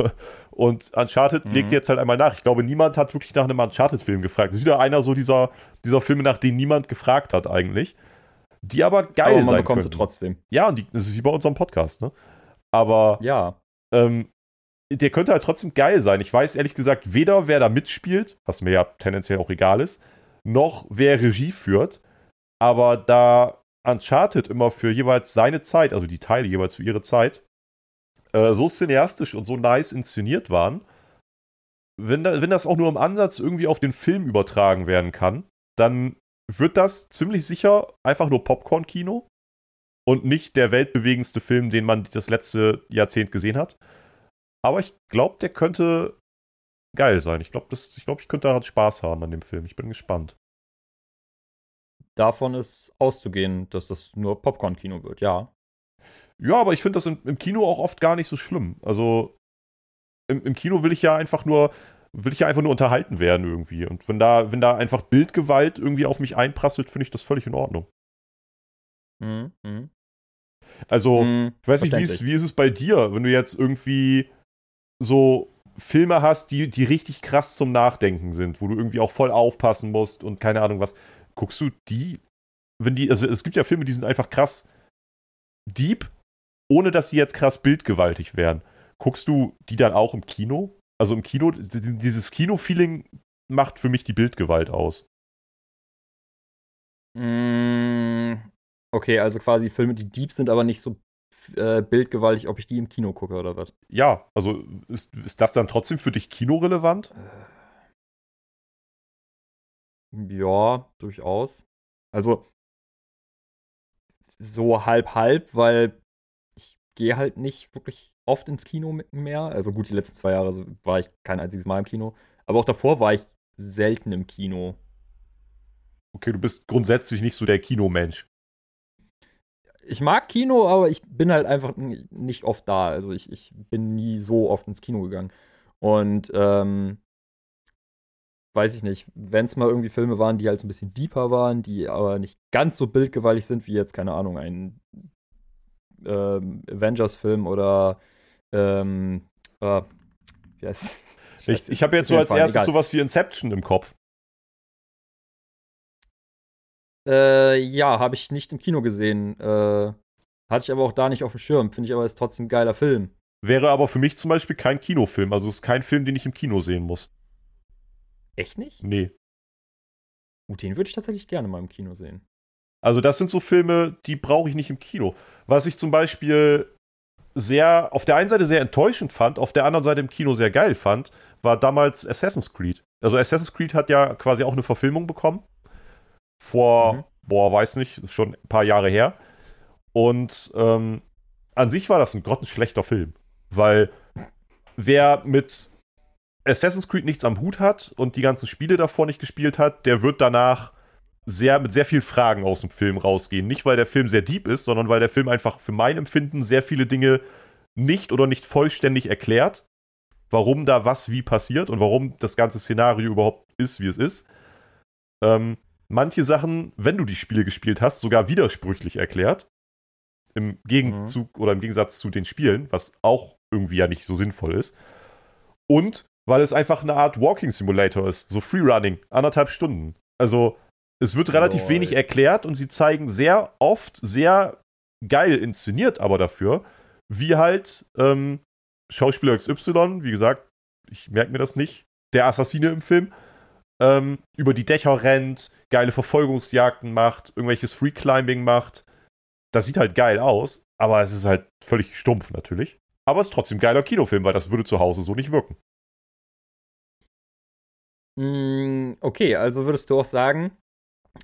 Und Uncharted mhm. legt jetzt halt einmal nach. Ich glaube, niemand hat wirklich nach einem Uncharted-Film gefragt. Das ist wieder einer so dieser, dieser Filme, nach denen niemand gefragt hat eigentlich. Die aber geil aber man sein bekommt sie trotzdem. Ja, und die, das ist wie bei unserem Podcast, ne? Aber ja. Ähm, der könnte halt trotzdem geil sein. Ich weiß ehrlich gesagt weder, wer da mitspielt, was mir ja tendenziell auch egal ist, noch wer Regie führt. Aber da Uncharted immer für jeweils seine Zeit, also die Teile jeweils für ihre Zeit, äh, so cineastisch und so nice inszeniert waren, wenn, da, wenn das auch nur im Ansatz irgendwie auf den Film übertragen werden kann, dann wird das ziemlich sicher einfach nur Popcorn-Kino und nicht der weltbewegendste Film, den man das letzte Jahrzehnt gesehen hat. Aber ich glaube, der könnte geil sein. Ich glaube, ich, glaub, ich könnte daran Spaß haben an dem Film. Ich bin gespannt davon ist auszugehen, dass das nur Popcorn-Kino wird, ja. Ja, aber ich finde das im, im, Kino auch oft gar nicht so schlimm. Also im, im, Kino will ich ja einfach nur, will ich ja einfach nur unterhalten werden irgendwie. Und wenn da, wenn da einfach Bildgewalt irgendwie auf mich einprasselt, finde ich das völlig in Ordnung. Mhm. Also, mhm, ich weiß nicht, wie ist, wie ist es bei dir, wenn du jetzt irgendwie so Filme hast, die, die richtig krass zum Nachdenken sind, wo du irgendwie auch voll aufpassen musst und keine Ahnung was guckst du die, wenn die, also es gibt ja Filme, die sind einfach krass deep, ohne dass sie jetzt krass bildgewaltig wären. Guckst du die dann auch im Kino? Also im Kino, dieses Kino-Feeling macht für mich die Bildgewalt aus. Okay, also quasi Filme, die deep sind, aber nicht so äh, bildgewaltig, ob ich die im Kino gucke oder was? Ja, also ist, ist das dann trotzdem für dich kinorelevant? Äh. Ja, durchaus. Also so halb halb, weil ich gehe halt nicht wirklich oft ins Kino mehr. Also gut, die letzten zwei Jahre war ich kein einziges Mal im Kino. Aber auch davor war ich selten im Kino. Okay, du bist grundsätzlich nicht so der Kinomensch. Ich mag Kino, aber ich bin halt einfach nicht oft da. Also ich, ich bin nie so oft ins Kino gegangen. Und ähm, weiß ich nicht, wenn es mal irgendwie Filme waren, die halt so ein bisschen deeper waren, die aber nicht ganz so bildgewaltig sind wie jetzt, keine Ahnung, ein ähm, Avengers-Film oder ähm, äh, wie heißt Ich, ich habe jetzt so als erstes egal. sowas wie Inception im Kopf. Äh, ja, habe ich nicht im Kino gesehen. Äh, hatte ich aber auch da nicht auf dem Schirm. Finde ich aber ist trotzdem ein geiler Film. Wäre aber für mich zum Beispiel kein Kinofilm. Also ist kein Film, den ich im Kino sehen muss. Echt nicht? Nee. Uh, den würde ich tatsächlich gerne mal im Kino sehen. Also, das sind so Filme, die brauche ich nicht im Kino. Was ich zum Beispiel sehr, auf der einen Seite sehr enttäuschend fand, auf der anderen Seite im Kino sehr geil fand, war damals Assassin's Creed. Also, Assassin's Creed hat ja quasi auch eine Verfilmung bekommen. Vor, mhm. boah, weiß nicht, schon ein paar Jahre her. Und ähm, an sich war das ein grottenschlechter Film. Weil wer mit Assassin's Creed nichts am Hut hat und die ganzen Spiele davor nicht gespielt hat, der wird danach sehr mit sehr viel Fragen aus dem Film rausgehen. Nicht, weil der Film sehr deep ist, sondern weil der Film einfach für mein Empfinden sehr viele Dinge nicht oder nicht vollständig erklärt, warum da was wie passiert und warum das ganze Szenario überhaupt ist, wie es ist. Ähm, manche Sachen, wenn du die Spiele gespielt hast, sogar widersprüchlich erklärt. Im Gegenzug mhm. oder im Gegensatz zu den Spielen, was auch irgendwie ja nicht so sinnvoll ist. Und weil es einfach eine Art Walking Simulator ist, so Freerunning, anderthalb Stunden. Also es wird relativ Lord. wenig erklärt und sie zeigen sehr oft sehr geil inszeniert, aber dafür, wie halt ähm, Schauspieler XY, wie gesagt, ich merke mir das nicht, der Assassine im Film, ähm, über die Dächer rennt, geile Verfolgungsjagden macht, irgendwelches Freeclimbing macht. Das sieht halt geil aus, aber es ist halt völlig stumpf natürlich. Aber es ist trotzdem geiler Kinofilm, weil das würde zu Hause so nicht wirken. Mm, okay, also würdest du auch sagen,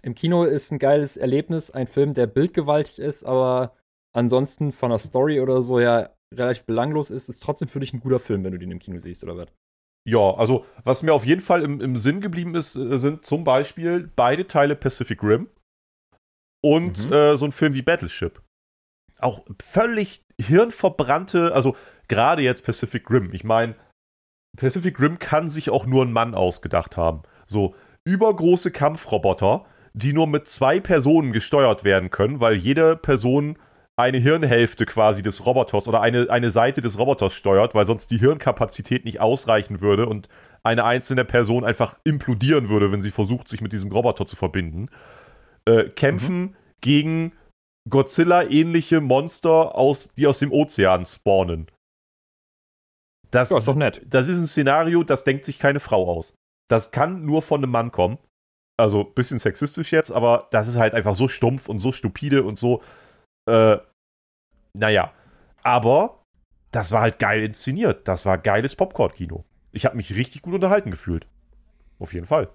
im Kino ist ein geiles Erlebnis, ein Film, der bildgewaltig ist, aber ansonsten von der Story oder so ja relativ belanglos ist, ist trotzdem für dich ein guter Film, wenn du den im Kino siehst, oder was? Ja, also was mir auf jeden Fall im, im Sinn geblieben ist, äh, sind zum Beispiel beide Teile Pacific Rim und mhm. äh, so ein Film wie Battleship. Auch völlig hirnverbrannte, also gerade jetzt Pacific Rim. Ich meine, Pacific Rim kann sich auch nur ein Mann ausgedacht haben. So übergroße Kampfroboter, die nur mit zwei Personen gesteuert werden können, weil jede Person eine Hirnhälfte quasi des Roboters oder eine, eine Seite des Roboters steuert, weil sonst die Hirnkapazität nicht ausreichen würde und eine einzelne Person einfach implodieren würde, wenn sie versucht, sich mit diesem Roboter zu verbinden. Äh, kämpfen mhm. gegen Godzilla-ähnliche Monster, aus, die aus dem Ozean spawnen. Das, ja, ist doch nett. Das ist ein Szenario, das denkt sich keine Frau aus. Das kann nur von einem Mann kommen. Also bisschen sexistisch jetzt, aber das ist halt einfach so stumpf und so stupide und so. Äh, naja. Aber das war halt geil inszeniert. Das war geiles Popcorn-Kino. Ich habe mich richtig gut unterhalten gefühlt. Auf jeden Fall.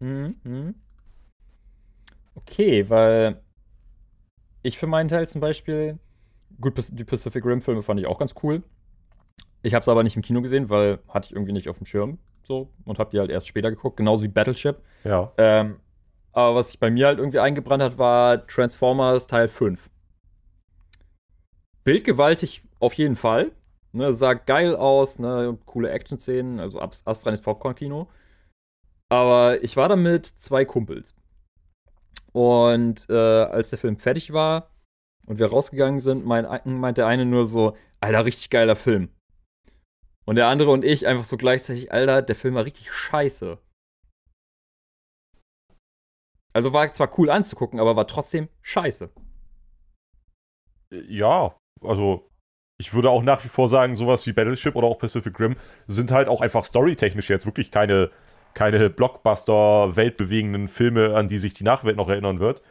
Mhm. Okay, weil ich für meinen Teil zum Beispiel, gut, die Pacific Rim-Filme fand ich auch ganz cool. Ich habe es aber nicht im Kino gesehen, weil hatte ich irgendwie nicht auf dem Schirm so und habe die halt erst später geguckt, genauso wie Battleship. Ja. Ähm, aber was sich bei mir halt irgendwie eingebrannt hat, war Transformers Teil 5. Bildgewaltig auf jeden Fall. Ne, sah geil aus, ne, coole Action-Szenen, also astreines Popcorn-Kino. Aber ich war da mit zwei Kumpels. Und äh, als der Film fertig war und wir rausgegangen sind, mein, meint der eine nur so, Alter, richtig geiler Film. Und der andere und ich einfach so gleichzeitig, Alter, der Film war richtig scheiße. Also war zwar cool anzugucken, aber war trotzdem scheiße. Ja, also ich würde auch nach wie vor sagen, sowas wie Battleship oder auch Pacific Rim sind halt auch einfach storytechnisch jetzt wirklich keine, keine Blockbuster-weltbewegenden Filme, an die sich die Nachwelt noch erinnern wird.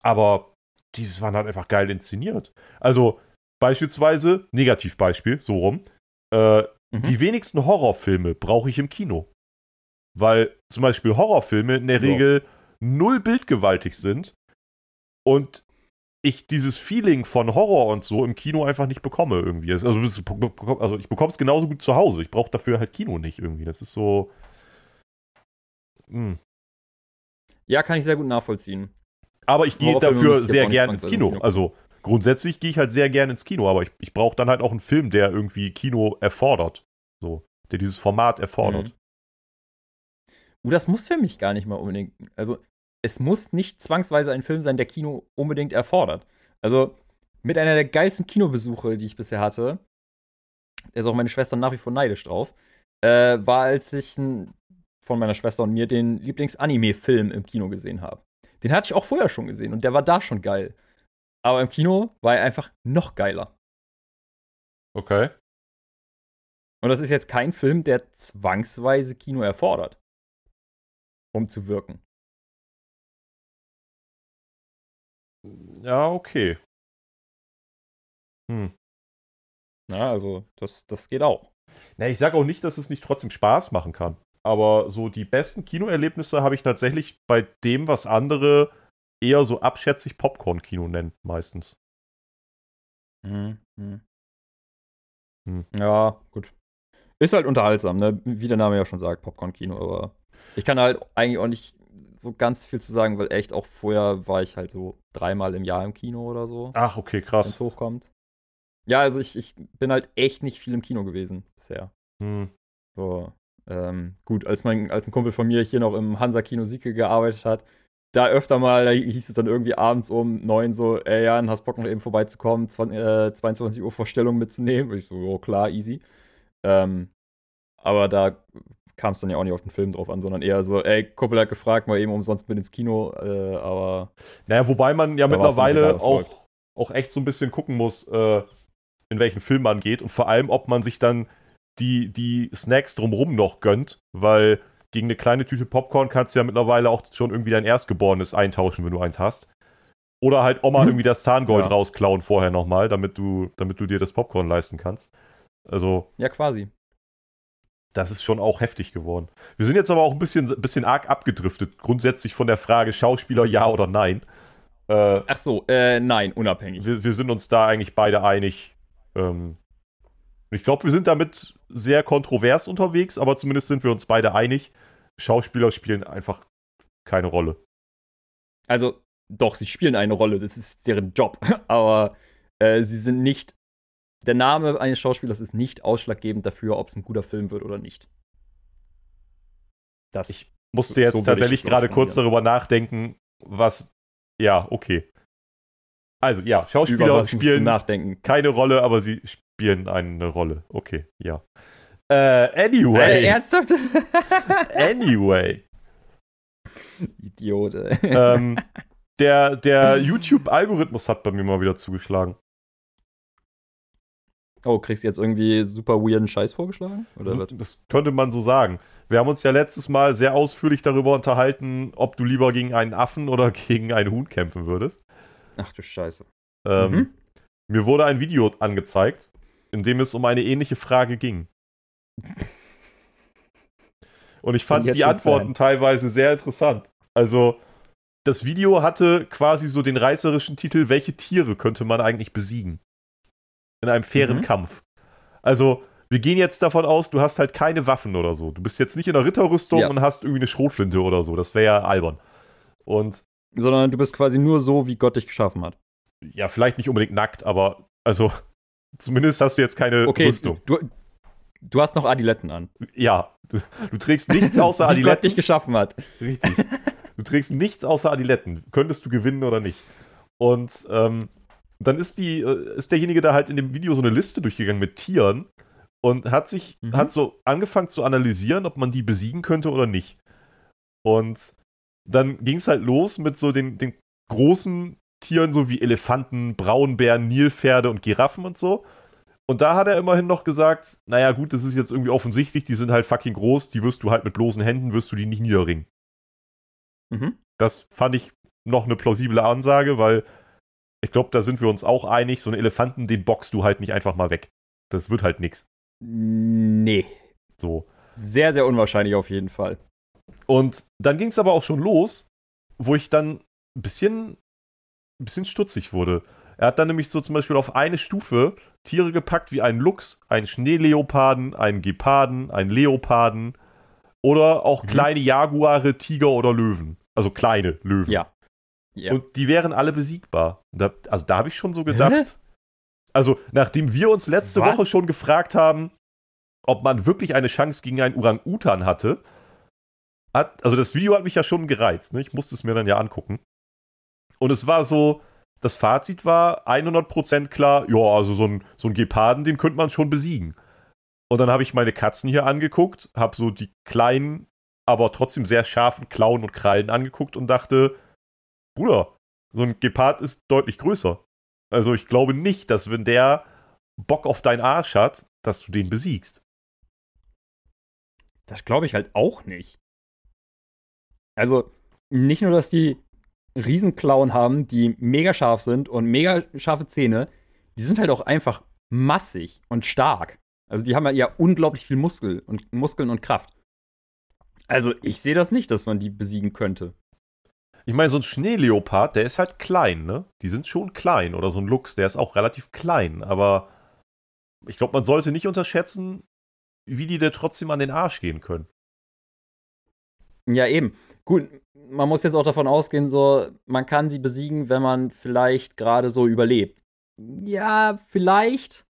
Aber die waren halt einfach geil inszeniert. Also beispielsweise, Negativbeispiel, so rum, äh, Mhm. Die wenigsten Horrorfilme brauche ich im Kino. Weil zum Beispiel Horrorfilme in der ja. Regel null bildgewaltig sind und ich dieses Feeling von Horror und so im Kino einfach nicht bekomme irgendwie. Also, also ich bekomme es genauso gut zu Hause. Ich brauche dafür halt Kino nicht irgendwie. Das ist so. Hm. Ja, kann ich sehr gut nachvollziehen. Aber ich gehe dafür sehr gerne ins Kino. Kino. Also grundsätzlich gehe ich halt sehr gerne ins Kino, aber ich, ich brauche dann halt auch einen Film, der irgendwie Kino erfordert. So, der dieses Format erfordert. Mhm. Uh, das muss für mich gar nicht mal unbedingt. Also, es muss nicht zwangsweise ein Film sein, der Kino unbedingt erfordert. Also, mit einer der geilsten Kinobesuche, die ich bisher hatte, da ist auch meine Schwester nach wie vor neidisch drauf, äh, war, als ich n, von meiner Schwester und mir den Lieblings-Anime-Film im Kino gesehen habe. Den hatte ich auch vorher schon gesehen und der war da schon geil. Aber im Kino war er einfach noch geiler. Okay. Und das ist jetzt kein Film, der zwangsweise Kino erfordert. um zu wirken. Ja, okay. Hm. Ja, also das, das geht auch. Na, ich sage auch nicht, dass es nicht trotzdem Spaß machen kann. Aber so die besten Kinoerlebnisse habe ich tatsächlich bei dem, was andere eher so abschätzig Popcorn-Kino nennen, meistens. Hm, hm. Hm. Ja, gut. Ist halt unterhaltsam, ne? Wie der Name ja schon sagt, Popcorn-Kino, aber ich kann halt eigentlich auch nicht so ganz viel zu sagen, weil echt auch vorher war ich halt so dreimal im Jahr im Kino oder so. Ach, okay, krass. Wenn es hochkommt. Ja, also ich, ich bin halt echt nicht viel im Kino gewesen bisher. Hm. So, ähm, gut, als, mein, als ein Kumpel von mir hier noch im Hansa-Kino Sieke gearbeitet hat, da öfter mal, da hieß es dann irgendwie abends um neun so, ey Jan, hast Bock noch eben vorbeizukommen, 20, äh, 22 Uhr Vorstellung mitzunehmen? Und ich so, oh klar, easy. Ähm, aber da kam es dann ja auch nicht auf den Film drauf an, sondern eher so, ey, Kuppel hat gefragt, mal eben umsonst mit ins Kino, äh, aber. Naja, wobei man ja mittlerweile auch, auch echt so ein bisschen gucken muss, äh, in welchen Film man geht und vor allem, ob man sich dann die, die Snacks drumrum noch gönnt, weil gegen eine kleine Tüte Popcorn kannst du ja mittlerweile auch schon irgendwie dein Erstgeborenes eintauschen, wenn du eins hast. Oder halt Oma mhm. irgendwie das Zahngold ja. rausklauen vorher nochmal, damit du, damit du dir das Popcorn leisten kannst. Also. Ja, quasi. Das ist schon auch heftig geworden. Wir sind jetzt aber auch ein bisschen, bisschen arg abgedriftet, grundsätzlich von der Frage Schauspieler ja oder nein. Äh, Ach so, äh, nein, unabhängig. Wir, wir, sind uns da eigentlich beide einig, ähm, ich glaube, wir sind damit sehr kontrovers unterwegs, aber zumindest sind wir uns beide einig. Schauspieler spielen einfach keine Rolle. Also, doch, sie spielen eine Rolle, das ist deren Job. aber äh, sie sind nicht. Der Name eines Schauspielers ist nicht ausschlaggebend dafür, ob es ein guter Film wird oder nicht. Das ich musste jetzt so tatsächlich gerade kurz darüber nachdenken, was. Ja, okay. Also ja, Schauspieler spielen nachdenken. keine Rolle, aber sie spielen eine Rolle. Okay, ja. Äh, anyway. Äh, ernsthaft? anyway. Idiot, ey. Ähm, der der YouTube-Algorithmus hat bei mir mal wieder zugeschlagen. Oh, kriegst du jetzt irgendwie super weirden Scheiß vorgeschlagen? Oder das, das könnte man so sagen. Wir haben uns ja letztes Mal sehr ausführlich darüber unterhalten, ob du lieber gegen einen Affen oder gegen einen Huhn kämpfen würdest. Ach du Scheiße. Ähm, mhm. Mir wurde ein Video angezeigt, in dem es um eine ähnliche Frage ging. Und ich fand die Antworten Fan. teilweise sehr interessant. Also, das Video hatte quasi so den reißerischen Titel, welche Tiere könnte man eigentlich besiegen? In einem fairen mhm. Kampf. Also, wir gehen jetzt davon aus, du hast halt keine Waffen oder so. Du bist jetzt nicht in der Ritterrüstung ja. und hast irgendwie eine Schrotflinte oder so. Das wäre ja albern. Und sondern du bist quasi nur so, wie Gott dich geschaffen hat. Ja, vielleicht nicht unbedingt nackt, aber also zumindest hast du jetzt keine okay, Rüstung. Du, du hast noch Adiletten an. Ja, du, du trägst nichts außer wie Adiletten. Gott dich geschaffen hat. Richtig. Du trägst nichts außer Adiletten. Könntest du gewinnen oder nicht? Und ähm, dann ist die, äh, ist derjenige da halt in dem Video so eine Liste durchgegangen mit Tieren und hat sich, mhm. hat so angefangen zu analysieren, ob man die besiegen könnte oder nicht. Und dann ging es halt los mit so den, den großen Tieren, so wie Elefanten, Braunbären, Nilpferde und Giraffen und so. Und da hat er immerhin noch gesagt, naja gut, das ist jetzt irgendwie offensichtlich, die sind halt fucking groß, die wirst du halt mit bloßen Händen, wirst du die nicht niederringen. Mhm. Das fand ich noch eine plausible Ansage, weil ich glaube, da sind wir uns auch einig, so einen Elefanten, den boxst du halt nicht einfach mal weg. Das wird halt nix. Nee. So. Sehr, sehr unwahrscheinlich auf jeden Fall. Und dann ging es aber auch schon los, wo ich dann ein bisschen, ein bisschen stutzig wurde. Er hat dann nämlich so zum Beispiel auf eine Stufe Tiere gepackt wie einen Luchs, einen Schneeleoparden, einen Geparden, einen Leoparden oder auch mhm. kleine Jaguare, Tiger oder Löwen. Also kleine Löwen. Ja. Ja. Und die wären alle besiegbar. Da, also da habe ich schon so gedacht. Hä? Also nachdem wir uns letzte Was? Woche schon gefragt haben, ob man wirklich eine Chance gegen einen Orang-Utan hatte, hat, also das Video hat mich ja schon gereizt, ne? ich musste es mir dann ja angucken. Und es war so, das Fazit war 100% klar, ja, also so ein, so ein Geparden, den könnte man schon besiegen. Und dann habe ich meine Katzen hier angeguckt, habe so die kleinen, aber trotzdem sehr scharfen Klauen und Krallen angeguckt und dachte, Bruder, so ein Gepard ist deutlich größer. Also ich glaube nicht, dass wenn der Bock auf deinen Arsch hat, dass du den besiegst. Das glaube ich halt auch nicht. Also, nicht nur, dass die Riesenklauen haben, die mega scharf sind und mega scharfe Zähne, die sind halt auch einfach massig und stark. Also die haben ja, unglaublich viel Muskel und Muskeln und Kraft. Also ich sehe das nicht, dass man die besiegen könnte. Ich meine, so ein Schneeleopard, der ist halt klein, ne? Die sind schon klein. Oder so ein Luchs, der ist auch relativ klein. Aber ich glaube, man sollte nicht unterschätzen, wie die dir trotzdem an den Arsch gehen können. Ja, eben. Gut, man muss jetzt auch davon ausgehen, so, man kann sie besiegen, wenn man vielleicht gerade so überlebt. Ja, vielleicht.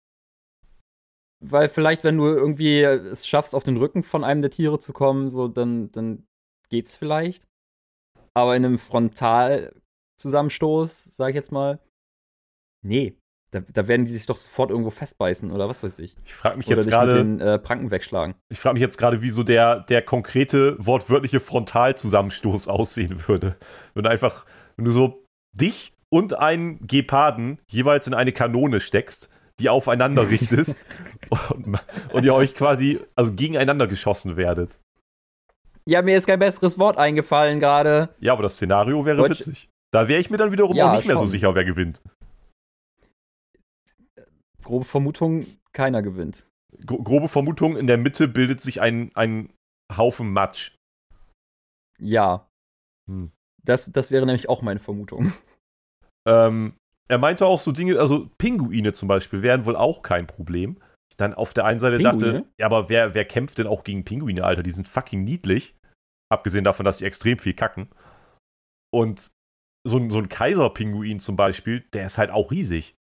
Weil vielleicht, wenn du irgendwie es schaffst, auf den Rücken von einem der Tiere zu kommen, so, dann, dann geht's vielleicht. Aber in einem Frontalzusammenstoß, sag ich jetzt mal, nee. Da, da, werden die sich doch sofort irgendwo festbeißen oder was weiß ich. Ich frage mich oder jetzt gerade. den äh, Pranken wegschlagen. Ich frage mich jetzt gerade, wie so der, der konkrete, wortwörtliche Frontalzusammenstoß aussehen würde. Wenn du einfach, wenn du so dich und einen Geparden jeweils in eine Kanone steckst, die aufeinander richtest und, und ihr euch quasi also gegeneinander geschossen werdet. Ja, mir ist kein besseres Wort eingefallen gerade. Ja, aber das Szenario wäre Deutsch. witzig. Da wäre ich mir dann wiederum ja, auch nicht schon. mehr so sicher, wer gewinnt. Grobe Vermutung, keiner gewinnt. Gro grobe Vermutung, in der Mitte bildet sich ein, ein Haufen Matsch. Ja. Hm. Das, das wäre nämlich auch meine Vermutung. Ähm, er meinte auch so Dinge, also Pinguine zum Beispiel wären wohl auch kein Problem. Ich dann auf der einen Seite Pinguine? dachte, ja, aber wer, wer kämpft denn auch gegen Pinguine, Alter? Die sind fucking niedlich. Abgesehen davon, dass sie extrem viel kacken. Und so ein, so ein Kaiserpinguin zum Beispiel, der ist halt auch riesig.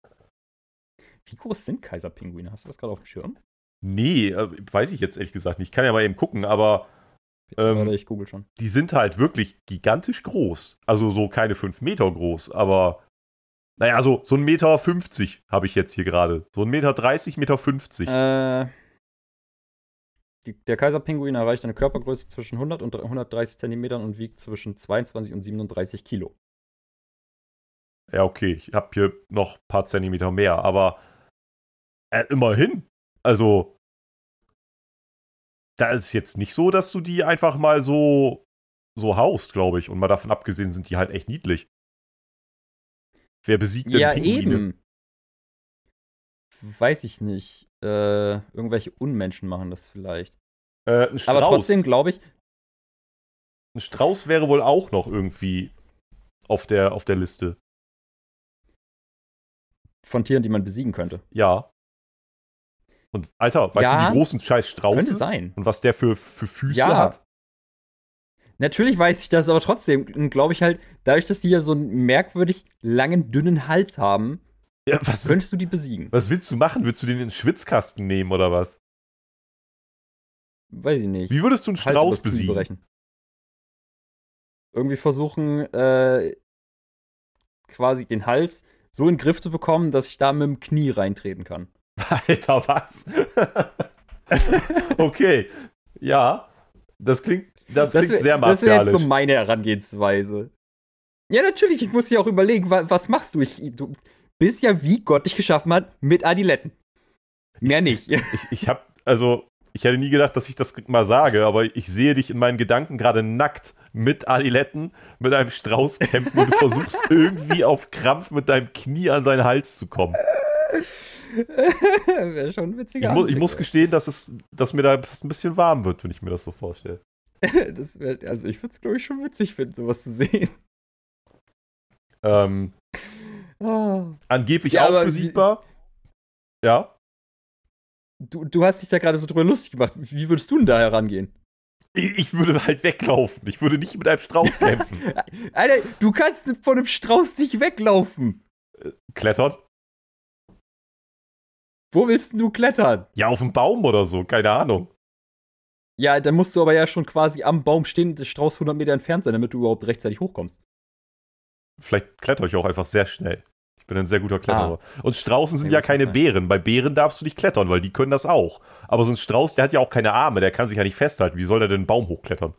Wie groß sind Kaiserpinguine? Hast du das gerade auf dem Schirm? Nee, äh, weiß ich jetzt ehrlich gesagt nicht. Ich kann ja mal eben gucken, aber. Ähm, ich google schon. Die sind halt wirklich gigantisch groß. Also so keine 5 Meter groß, aber. Naja, also so ein Meter 50 habe ich jetzt hier gerade. So ein Meter 30, Meter 50. Äh, die, der Kaiserpinguin erreicht eine Körpergröße zwischen 100 und 130 Zentimetern und wiegt zwischen 22 und 37 Kilo. Ja, okay, ich habe hier noch ein paar Zentimeter mehr, aber äh, immerhin. Also, da ist es jetzt nicht so, dass du die einfach mal so, so haust, glaube ich. Und mal davon abgesehen sind die halt echt niedlich. Wer besiegt denn ja, Pinguine? Eben. Weiß ich nicht. Äh, irgendwelche Unmenschen machen das vielleicht. Äh, ein Aber trotzdem glaube ich. Ein Strauß wäre wohl auch noch irgendwie auf der, auf der Liste. Von Tieren, die man besiegen könnte. Ja. Und Alter, weißt ja, du, wie groß ein scheiß Strauß könnte ist? sein. Und was der für, für Füße ja. hat? Natürlich weiß ich das, aber trotzdem glaube ich halt, dadurch, dass die ja so einen merkwürdig langen, dünnen Hals haben, ja, was könntest du die besiegen. Was willst du machen? Willst du den in den Schwitzkasten nehmen oder was? Weiß ich nicht. Wie würdest du einen Strauß besiegen? Berechnen. Irgendwie versuchen, äh, quasi den Hals so in den Griff zu bekommen, dass ich da mit dem Knie reintreten kann. Alter, was? okay. Ja, das klingt, das, das klingt sehr martialisch. Das wäre jetzt so meine Herangehensweise. Ja, natürlich, ich muss ja auch überlegen, was, was machst du? Ich, du bist ja, wie Gott dich geschaffen hat, mit Adiletten. Mehr ich, nicht. Ich, ich habe, also, ich hätte nie gedacht, dass ich das mal sage, aber ich sehe dich in meinen Gedanken gerade nackt mit Adiletten, mit einem Strauß kämpfen und du versuchst irgendwie auf Krampf mit deinem Knie an seinen Hals zu kommen. Wäre schon ein witziger ich, mu ich muss gestehen, dass, es, dass mir da fast ein bisschen warm wird, wenn ich mir das so vorstelle. das wär, also ich würde es, glaube ich, schon witzig finden, sowas zu sehen. Ähm, oh. Angeblich ja, auch besiegbar. Ja. Du, du hast dich da gerade so drüber lustig gemacht. Wie würdest du denn da herangehen? Ich, würde halt weglaufen. Ich würde nicht mit einem Strauß kämpfen. Alter, du kannst von einem Strauß nicht weglaufen. Äh, klettert? Wo willst du klettern? Ja, auf dem Baum oder so, keine Ahnung. Ja, dann musst du aber ja schon quasi am Baum stehen, der Strauß 100 Meter entfernt sein, damit du überhaupt rechtzeitig hochkommst. Vielleicht kletter ich auch einfach sehr schnell. Bin ein sehr guter Kletterer. Ah. Und Straußen sind ja keine Bären. Bei Bären darfst du nicht klettern, weil die können das auch. Aber so ein Strauß, der hat ja auch keine Arme, der kann sich ja nicht festhalten. Wie soll der denn einen Baum hochklettern?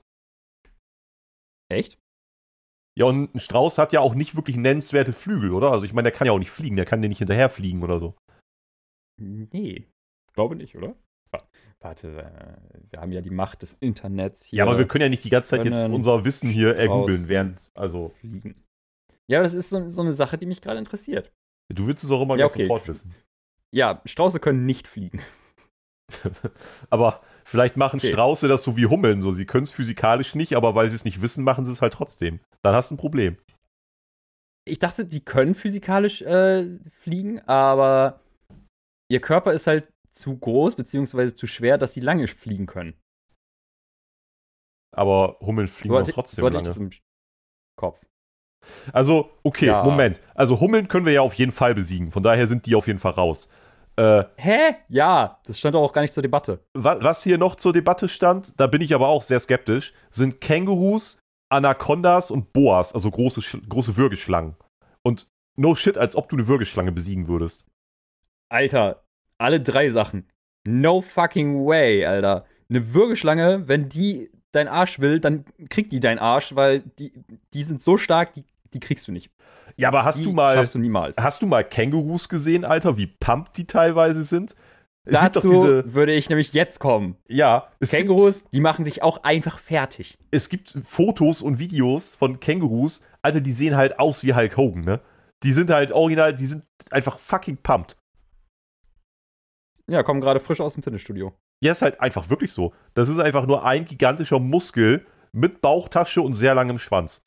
Echt? Ja, und ein Strauß hat ja auch nicht wirklich nennenswerte Flügel, oder? Also ich meine, der kann ja auch nicht fliegen, der kann dir nicht hinterherfliegen oder so. Nee, glaube nicht, oder? Warte, äh, wir haben ja die Macht des Internets hier. Ja, aber wir können ja nicht die ganze Zeit jetzt unser Wissen hier ergoogeln, während, also, fliegen. Ja, das ist so, so eine Sache, die mich gerade interessiert. du willst es auch immer Ja, okay. sofort wissen. Ja, Strauße können nicht fliegen. Aber vielleicht machen Okay. Strauße das so wie Hummeln, so, sie können es physikalisch nicht, aber weil sie es nicht wissen, machen sie es halt trotzdem. Dann hast du ein Problem. Ich dachte, die können physikalisch äh, fliegen, aber ihr Körper ist halt zu groß beziehungsweise zu schwer, dass sie lange fliegen können. Aber Hummeln fliegen So doch hatte, trotzdem so lange. das im Kopf. Also, okay, Ja. Moment. Also Hummeln können wir ja auf jeden Fall besiegen. Von daher sind die auf jeden Fall raus. Äh, Hä? Ja, das stand doch auch gar nicht zur Debatte. wa was hier noch zur Debatte stand, da bin ich aber auch sehr skeptisch, sind Kängurus, Anacondas und Boas, also große, große Würgeschlangen. Und no shit, als ob du eine Würgeschlange besiegen würdest. Alter, alle drei Sachen. No fucking way, Alter. Eine Würgeschlange, wenn die dein Arsch will, dann kriegt die deinen Arsch, weil die, die sind so stark, die, die kriegst du nicht. Ja, aber hast die du mal, schaffst du niemals. hast du mal Kängurus gesehen, Alter, wie pumped die teilweise sind? Es gibt Dazu doch diese, würde ich nämlich jetzt kommen. ja, Kängurus, Gibt, die machen dich auch einfach fertig. es gibt Fotos und Videos von Kängurus, Alter, die sehen halt aus wie Hulk Hogan, ne? Die sind halt original, die sind einfach fucking pumped. Ja, kommen gerade frisch aus dem Fitnessstudio. Ja, ist halt einfach wirklich so. Das ist einfach nur ein gigantischer Muskel mit Bauchtasche und sehr langem Schwanz.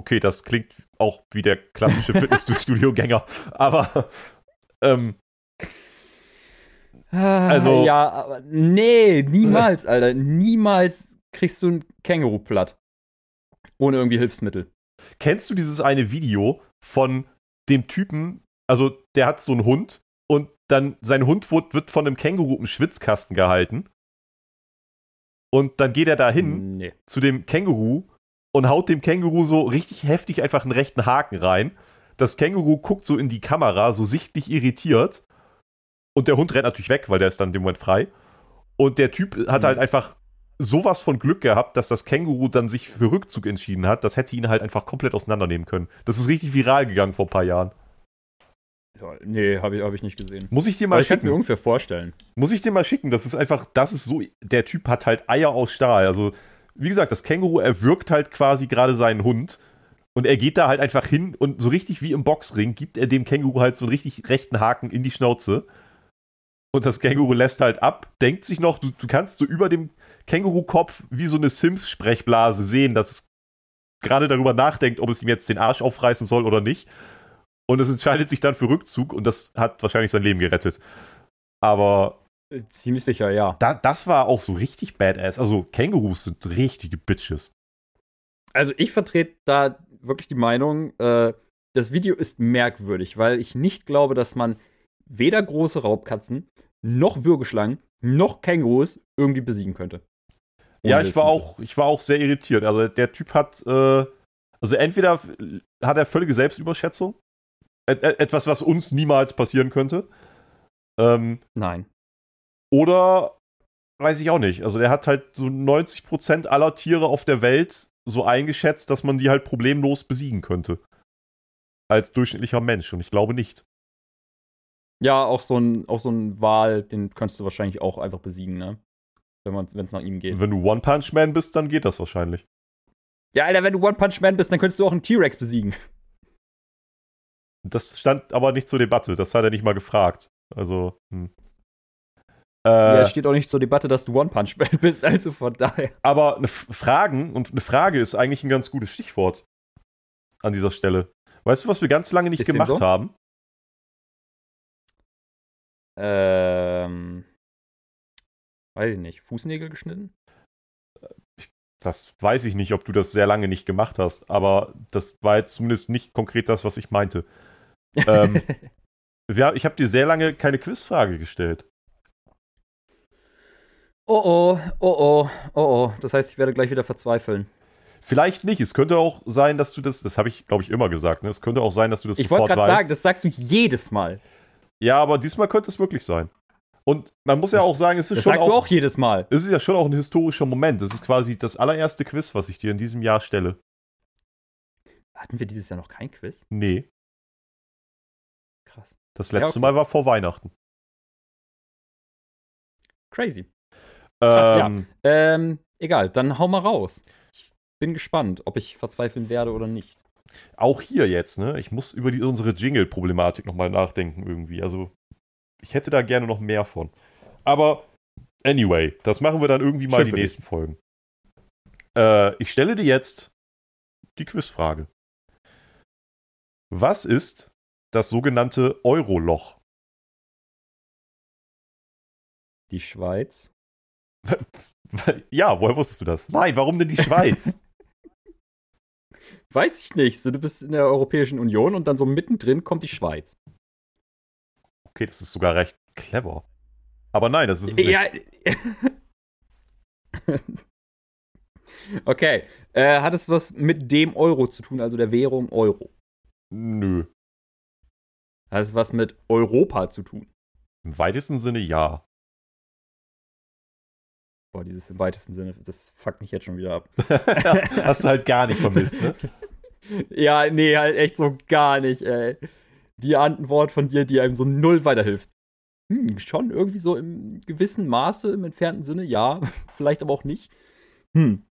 Okay, das klingt auch wie der klassische Fitnessstudio-Gänger. Aber, ähm, Also- Ja, aber nee, niemals, Alter. Niemals kriegst du ein Känguru platt. Ohne irgendwie Hilfsmittel. kennst du dieses eine Video von dem Typen, also der hat so einen Hund und dann sein Hund wird, wird von einem Känguru im Schwitzkasten gehalten. Und dann geht er da hin Nee. zu dem Känguru und haut dem Känguru so richtig heftig einfach einen rechten Haken rein. Das Känguru guckt so in die Kamera, so sichtlich irritiert. Und der Hund rennt natürlich weg, weil der ist dann in dem Moment frei. Und der Typ hat Mhm. halt einfach sowas von Glück gehabt, dass das Känguru dann sich für Rückzug entschieden hat. Das hätte ihn halt einfach komplett auseinandernehmen können. Das ist richtig viral gegangen vor ein paar Jahren. Ja, Nee, habe ich, hab ich nicht gesehen. Muss ich dir Aber mal ich kann mir schicken. ungefähr vorstellen. Muss ich dir mal schicken. Das ist einfach, das ist so, der Typ hat halt Eier aus Stahl. Also, wie gesagt, das Känguru erwürgt halt quasi gerade seinen Hund. Und er geht da halt einfach hin und so richtig wie im Boxring gibt er dem Känguru halt so einen richtig rechten Haken in die Schnauze. Und das Känguru lässt halt ab, denkt sich noch, du, du kannst so über dem Kängurukopf wie so eine Sims-Sprechblase sehen, dass es gerade darüber nachdenkt, ob es ihm jetzt den Arsch aufreißen soll oder nicht. Und es entscheidet sich dann für Rückzug und das hat wahrscheinlich sein Leben gerettet. Aber Ziemlich sicher, ja. da, das war auch so richtig badass. Also Kängurus sind richtige Bitches. Also ich vertrete da wirklich die Meinung, äh, das Video ist merkwürdig, weil ich nicht glaube, dass man weder große Raubkatzen, noch Würgeschlangen, noch Kängurus irgendwie besiegen könnte. Ohne ja, ich war auch, ich war auch sehr irritiert. Also der Typ hat, äh, also entweder hat er völlige Selbstüberschätzung, et etwas, was uns niemals passieren könnte, ähm, Nein. Oder weiß ich auch nicht. Also der hat halt so 90% aller Tiere auf der Welt so eingeschätzt, dass man die halt problemlos besiegen könnte. Als durchschnittlicher Mensch. Und ich glaube nicht. Ja, auch so ein, auch so ein Wal, den könntest du wahrscheinlich auch einfach besiegen, ne? Wenn es nach ihm geht. Wenn du One-Punch-Man bist, dann geht das wahrscheinlich. Ja, Alter, wenn du One Punch Man bist, dann könntest du auch einen T-Rex besiegen. Das stand aber nicht zur Debatte. Das hat er nicht mal gefragt. Also, hm. Ja, Äh, es steht auch nicht zur Debatte, dass du One Punch Man bist, also von daher. aber eine Fragen und eine Frage ist eigentlich ein ganz gutes Stichwort an dieser Stelle. Weißt du, was wir ganz lange nicht Ist gemacht so? haben? Ähm. Weiß ich nicht. Fußnägel geschnitten? Das weiß ich nicht, ob du das sehr lange nicht gemacht hast, aber das war jetzt zumindest nicht konkret das, was ich meinte. Ähm, wir, ich habe dir sehr lange keine Quizfrage gestellt. Oh oh, oh oh, oh oh. Das heißt, ich werde gleich wieder verzweifeln. Vielleicht nicht. Es könnte auch sein, dass du das, das habe ich, glaube ich, immer gesagt, ne? Es könnte auch sein, dass du das Ich wollte sofort gerade weißt. sagen, das sagst du jedes Mal. Ja, aber diesmal könnte es wirklich sein. Und man muss ja Das- auch sagen, es ist Das schon sagst du auch, auch jedes Mal. es ist ja schon auch ein historischer Moment. Es ist quasi das allererste Quiz, was ich dir in diesem Jahr stelle. Hatten wir dieses Jahr noch kein Quiz? Nee, Krass. das Ja, letzte okay. Mal war vor Weihnachten. Crazy. Krass, Ähm, Ähm, egal, dann hau mal raus. Ich bin gespannt, ob ich verzweifeln werde oder nicht. Auch hier jetzt, ne? Ich muss über die, unsere Jingle-Problematik nochmal nachdenken irgendwie. Also, ich hätte da gerne noch mehr von. Aber, anyway, das machen wir dann irgendwie mal Schön die für dich. nächsten Folgen. Äh, ich stelle dir jetzt die Quizfrage. Was ist das sogenannte Euroloch? Die Schweiz. Ja, woher wusstest du das? Nein, warum denn die Schweiz? Weiß ich nicht. So, du bist in der Europäischen Union und dann so mittendrin kommt die Schweiz. okay, das ist sogar recht clever. Aber nein, das ist. Ja. okay. Äh, hat es was mit dem Euro zu tun, also der Währung Euro? Nö. Hat es was mit Europa zu tun? Im weitesten Sinne ja. Boah, dieses im weitesten Sinne, das fuckt mich jetzt schon wieder ab. Hast du halt gar nicht vermisst, ne? Ja, nee, halt echt so gar nicht, ey. Die Antwort von dir, die einem so null weiterhilft. Hm, schon irgendwie so im gewissen Maße, im entfernten Sinne, ja. Vielleicht aber auch nicht. Hm.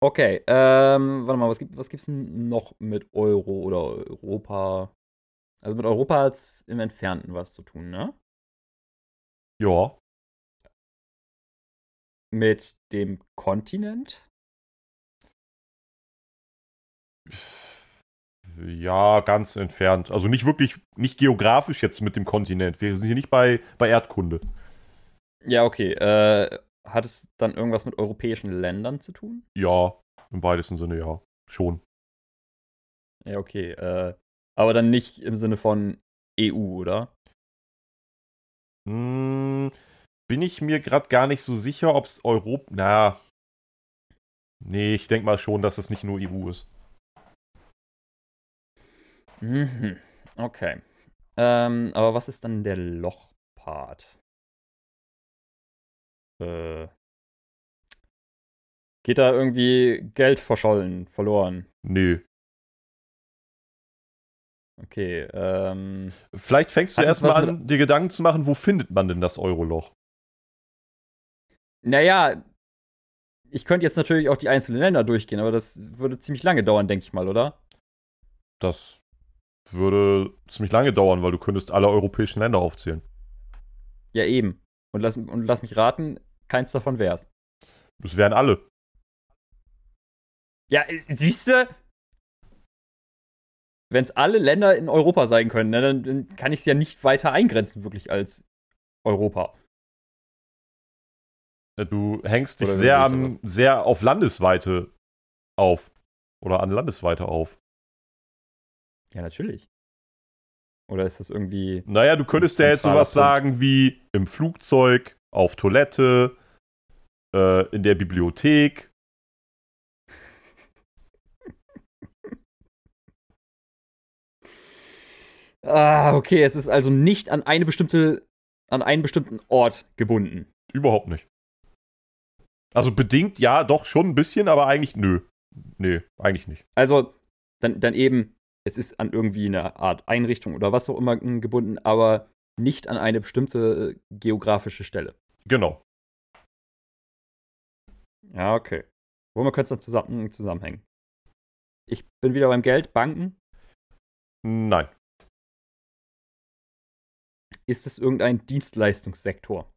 Okay, ähm, warte mal, was, gibt, was gibt's denn noch mit Euro oder Europa? Also mit Europa hat es im Entfernten was zu tun, ne? Ja. Mit dem Kontinent? Ja, ganz entfernt. Also nicht wirklich, nicht geografisch jetzt mit dem Kontinent. Wir sind hier nicht bei, bei Erdkunde. Ja, okay. Äh, hat es dann irgendwas mit europäischen Ländern zu tun? Ja, im weitesten Sinne ja. Schon. Ja, okay. Äh, aber dann nicht im Sinne von EU, oder? Hm, bin ich mir gerade gar nicht so sicher, ob es Europa. Na. Nee, ich denke mal schon, dass es nicht nur EU ist. Mhm. Okay. Ähm, aber was ist dann der Lochpart? Äh, geht da irgendwie Geld verschollen, verloren? Nö. Okay, ähm, Vielleicht fängst du erstmal an, dir Gedanken zu machen, wo findet man denn das Euroloch? Naja, ich könnte jetzt natürlich auch die einzelnen Länder durchgehen, aber das würde ziemlich lange dauern, denke ich mal, oder? Das würde ziemlich lange dauern, weil du könntest alle europäischen Länder aufzählen. Ja, eben. Und lass, und lass mich raten, keins davon wär's. Das wären alle. Ja, siehst du? Wenn es alle Länder in Europa sein können, ne, dann, dann kann ich es ja nicht weiter eingrenzen, wirklich als Europa. Du hängst dich Oder sehr, am, sehr auf Landesweite auf. Oder an Landesweite auf. Ja, natürlich. Oder ist das irgendwie. Naja, du könntest ja jetzt sowas sagen wie im Flugzeug, auf Toilette, äh, in der Bibliothek. Ah, okay, es ist also nicht an eine bestimmte, an einen bestimmten Ort gebunden. Überhaupt nicht. Also bedingt ja, doch schon ein bisschen, aber eigentlich nö. Nee, eigentlich nicht. Also, dann, dann eben, es ist an irgendwie eine Art Einrichtung oder was auch immer mm, gebunden, aber nicht an eine bestimmte äh, geografische Stelle. Genau. Ja, okay. Womit könnte es dann zusammen, zusammenhängen? Ich bin wieder beim Geld, Banken. Nein. Ist es irgendein Dienstleistungssektor?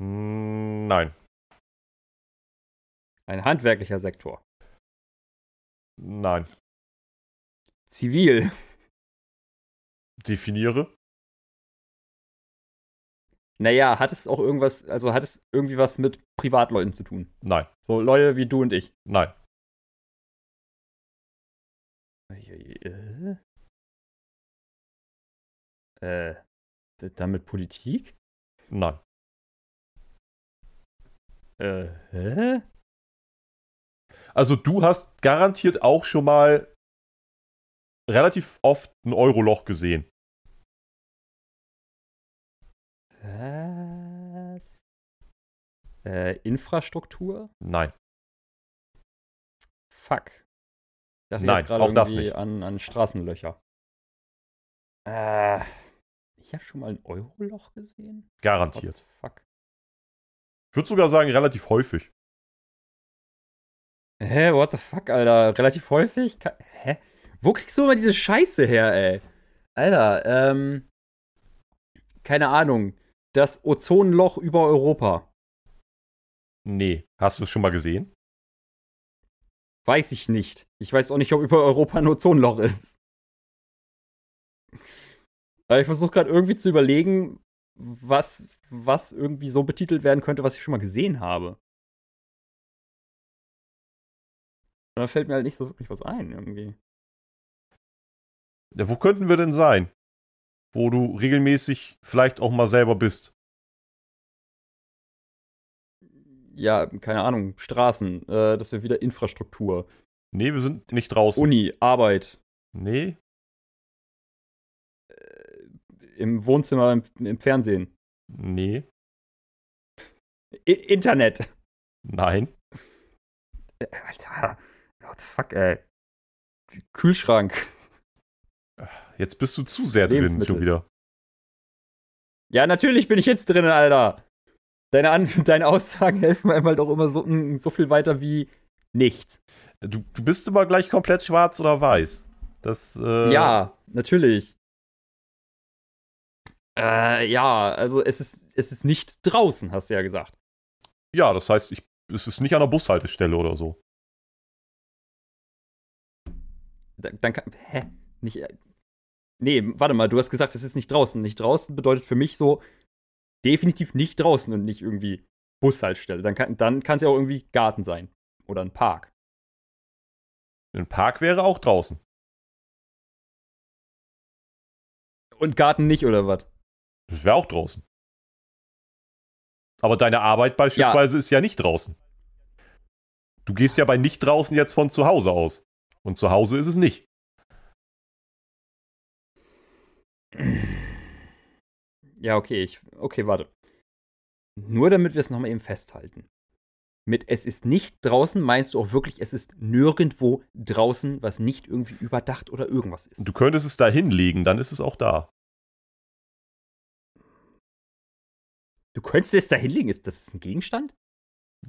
Nein. Ein handwerklicher Sektor? Nein. Zivil? Definiere. Naja, hat es auch irgendwas, also hat es irgendwie was mit Privatleuten zu tun? Nein. So Leute wie du und ich. Nein. Äh? Äh, d- dann mit Politik? Nein. Äh, hä? Also du hast garantiert auch schon mal relativ oft ein Euroloch gesehen. Was? Äh, Infrastruktur? Nein. Fuck. Ich dachte Nein, jetzt auch das nicht. An, an Straßenlöcher. Äh, ich habe schon mal ein Euroloch gesehen? What Garantiert. the fuck? Ich würde sogar sagen, relativ häufig. Hä, what the fuck, Alter? Relativ häufig? Hä? Wo kriegst du immer diese Scheiße her, ey? Alter, ähm. Keine Ahnung. Das Ozonloch über Europa. Nee. Hast du es schon mal gesehen? Weiß ich nicht. Ich weiß auch nicht, ob über Europa ein Ozonloch ist. Aber ich versuche gerade irgendwie zu überlegen, was, was irgendwie so betitelt werden könnte, was ich schon mal gesehen habe. Und da fällt mir halt nicht so wirklich was ein, irgendwie. Ja, wo könnten wir denn sein? Wo du regelmäßig vielleicht auch mal selber bist. Ja, keine Ahnung, Straßen, äh, das wäre wieder Infrastruktur. Nee, wir sind nicht draußen. Uni, Arbeit, Nee, im Wohnzimmer, im, im Fernsehen. nee, I Internet. nein. Äh, Alter, what the fuck, ey. Kühlschrank. Jetzt bist du zu sehr drin schon wieder. Ja, natürlich bin ich jetzt drin, Alter. Deine, An deine Aussagen helfen einem halt auch immer so, so viel weiter wie nichts. Du, du bist immer gleich komplett schwarz oder weiß. Das, äh, Ja, natürlich. Äh, ja, also es ist, es ist nicht draußen, hast du ja gesagt. Ja, das heißt, ich, es ist nicht an der Bushaltestelle oder so. Dann, dann kann. Hä? Nicht. äh, Nee, warte mal, du hast gesagt, es ist nicht draußen. Nicht draußen bedeutet für mich so definitiv nicht draußen und nicht irgendwie Bushaltestelle. Dann kann dann kann es ja auch irgendwie Garten sein. Oder ein Park. Ein Park wäre auch draußen. Und Garten nicht, oder was? Das wäre auch draußen. Aber deine Arbeit beispielsweise ist ja nicht draußen. Du gehst ja bei nicht draußen jetzt von zu Hause aus. Und zu Hause ist es nicht. Ja, okay, ich. Okay, warte. Nur damit wir es nochmal eben festhalten. Mit es ist nicht draußen meinst du auch wirklich, es ist nirgendwo draußen, was nicht irgendwie überdacht oder irgendwas ist. Du könntest es da hinlegen, dann ist es auch da. Du könntest es da hinlegen, ist das ein Gegenstand?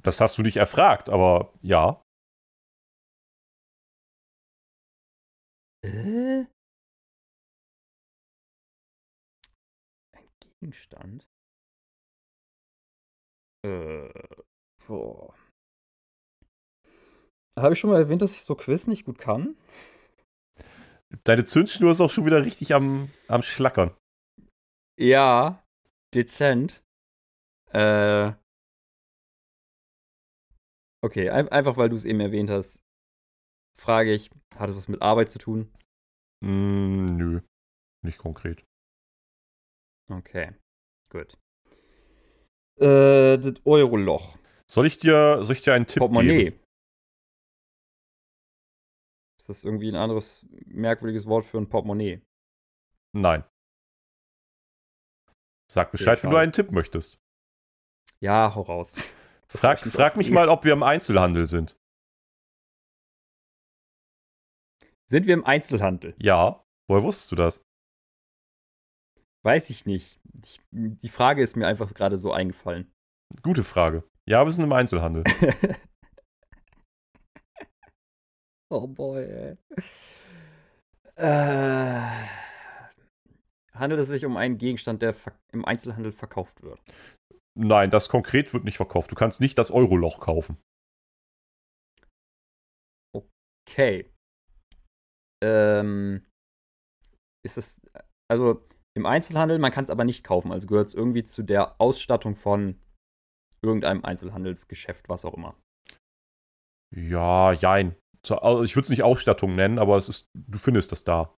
Das hast du nicht erfragt, aber ja. Äh? Ein Gegenstand? Äh, boah. Habe ich schon mal erwähnt, dass ich so Quiz nicht gut kann? Deine Zündschnur ist auch schon wieder richtig am, am Schlackern. Ja, dezent. Äh. Okay, ein, einfach weil du es eben erwähnt hast, frage ich, hat es was mit Arbeit zu tun? Mm, nö, nicht konkret. Okay, gut. Äh, das Euroloch. Soll ich dir, soll ich dir einen Tipp Portemonnaie. geben? Ist das irgendwie ein anderes merkwürdiges Wort für ein Portemonnaie? Nein. Sag Bescheid, wenn du einen Tipp möchtest. Ja, hau raus. Frag, frag mich mal, ob wir im Einzelhandel sind. Sind wir im Einzelhandel? Ja. Woher wusstest du das? Weiß ich nicht. Ich, die Frage ist mir einfach gerade so eingefallen. Gute Frage. Ja, wir sind im Einzelhandel. oh boy, ey. Äh, handelt es sich um einen Gegenstand, der im Einzelhandel verkauft wird? Nein, das konkret wird nicht verkauft. Du kannst nicht das Euroloch kaufen. Okay. Ähm, ist es, also im Einzelhandel, man kann es aber nicht kaufen, also gehört es irgendwie zu der Ausstattung von irgendeinem Einzelhandelsgeschäft, was auch immer. Ja, jein. Also Ich würde es nicht Ausstattung nennen, aber es ist, du findest das da.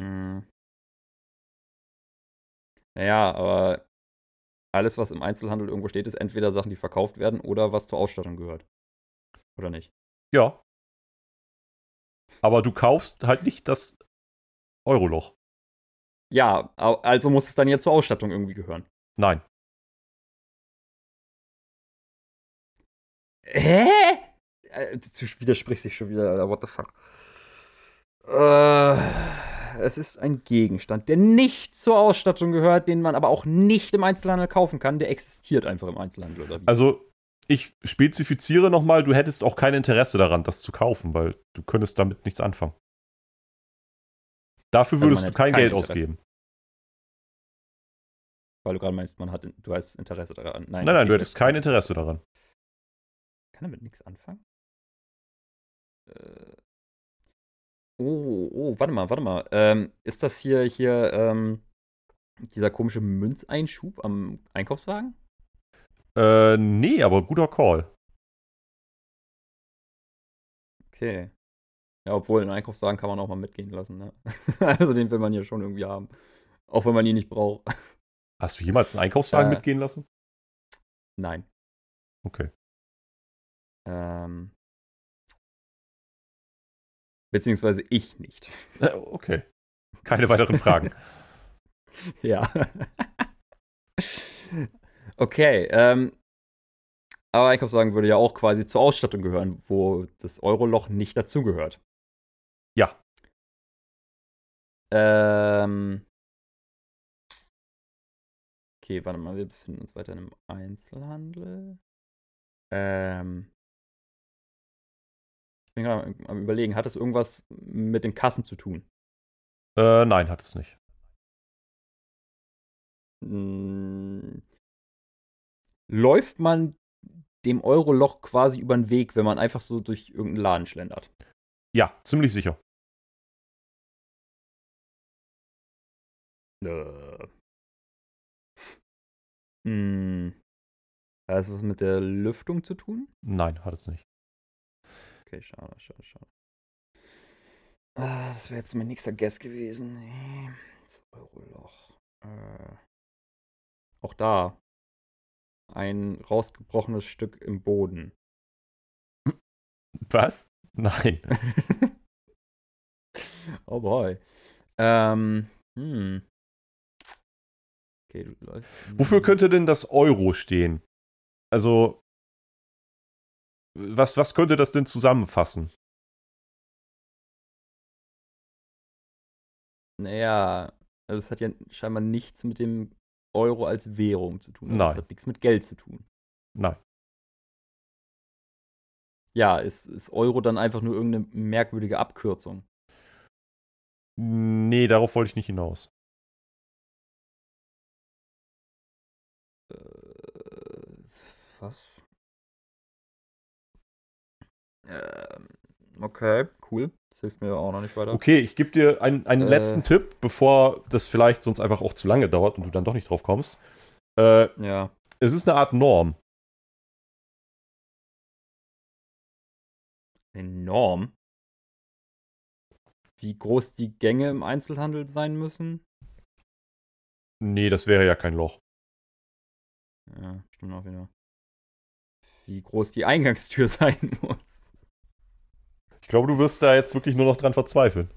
Hm. Naja, aber alles, was im Einzelhandel irgendwo steht, ist entweder Sachen, die verkauft werden oder was zur Ausstattung gehört. Oder nicht? Ja. Aber du kaufst halt nicht das Euroloch. Ja, also muss es dann ja zur Ausstattung irgendwie gehören. Nein. Hä? Äh, Du widersprichst dich schon wieder. What the fuck? Äh, es ist ein Gegenstand, der nicht zur Ausstattung gehört, den man aber auch nicht im Einzelhandel kaufen kann. Der existiert einfach im Einzelhandel, oder wie? Also, ich spezifiziere nochmal, du hättest auch kein Interesse daran, das zu kaufen, weil du könntest damit nichts anfangen. Dafür Also würdest man du kein kein Geld Interesse. ausgeben. Weil du gerade meinst, man hat, du hast Interesse daran. Nein, nein, du okay, hättest kein Interesse daran. Kann damit nichts anfangen? Äh. Oh, oh, warte mal, warte mal. Ähm, ist das hier, hier, ähm, dieser komische Münzeinschub am Einkaufswagen? Äh, nee, aber guter Call. Okay. Ja, obwohl, einen Einkaufswagen kann man auch mal mitgehen lassen, ne? Also den will man ja schon irgendwie haben. Auch wenn man ihn nicht braucht. Hast du jemals einen Einkaufswagen Äh. mitgehen lassen? Nein. Okay. Ähm. Beziehungsweise ich nicht. Äh, okay. Keine weiteren Fragen. Ja. Okay, ähm. Aber Einkaufswagen würde ja auch quasi zur Ausstattung gehören, wo das Euroloch nicht dazugehört. Ja. Ähm. Okay, warte mal, wir befinden uns weiter im Einzelhandel. Ähm. Ich bin gerade am- überlegen, hat das irgendwas mit den Kassen zu tun? Äh, nein, hat es nicht. Läuft man dem Euroloch quasi über den Weg, wenn man einfach so durch irgendeinen Laden schlendert? Ja, ziemlich sicher. Äh. Hm. Hat das was mit der Lüftung zu tun? Nein, hat es nicht. Okay, schade, schade, schade. Ah, das wäre jetzt mein nächster Guess gewesen. Das Euroloch. Äh. Auch da. Ein rausgebrochenes Stück im Boden. Was? Nein. oh boy. Ähm, hm. Okay, du läufst. Wofür könnte denn das Euro stehen? Also, was, was könnte das denn zusammenfassen? Naja, also es hat ja scheinbar nichts mit dem Euro als Währung zu tun. Nein. Es hat nichts mit Geld zu tun. Nein. Ja, ist, ist Euro dann einfach nur irgendeine merkwürdige Abkürzung? Nee, darauf wollte ich nicht hinaus. Äh, was? Ähm, okay, cool. Das hilft mir auch noch nicht weiter. Okay, ich gebe dir einen, einen Äh. letzten Tipp, bevor das vielleicht sonst einfach auch zu lange dauert und du dann doch nicht drauf kommst. Äh, Ja. es ist eine Art Norm. Enorm. Wie groß die Gänge im Einzelhandel sein müssen? Nee, das wäre ja kein Loch. Ja, stimmt auch wieder. Wie groß die Eingangstür sein muss. Ich glaube, du wirst da jetzt wirklich nur noch dran verzweifeln.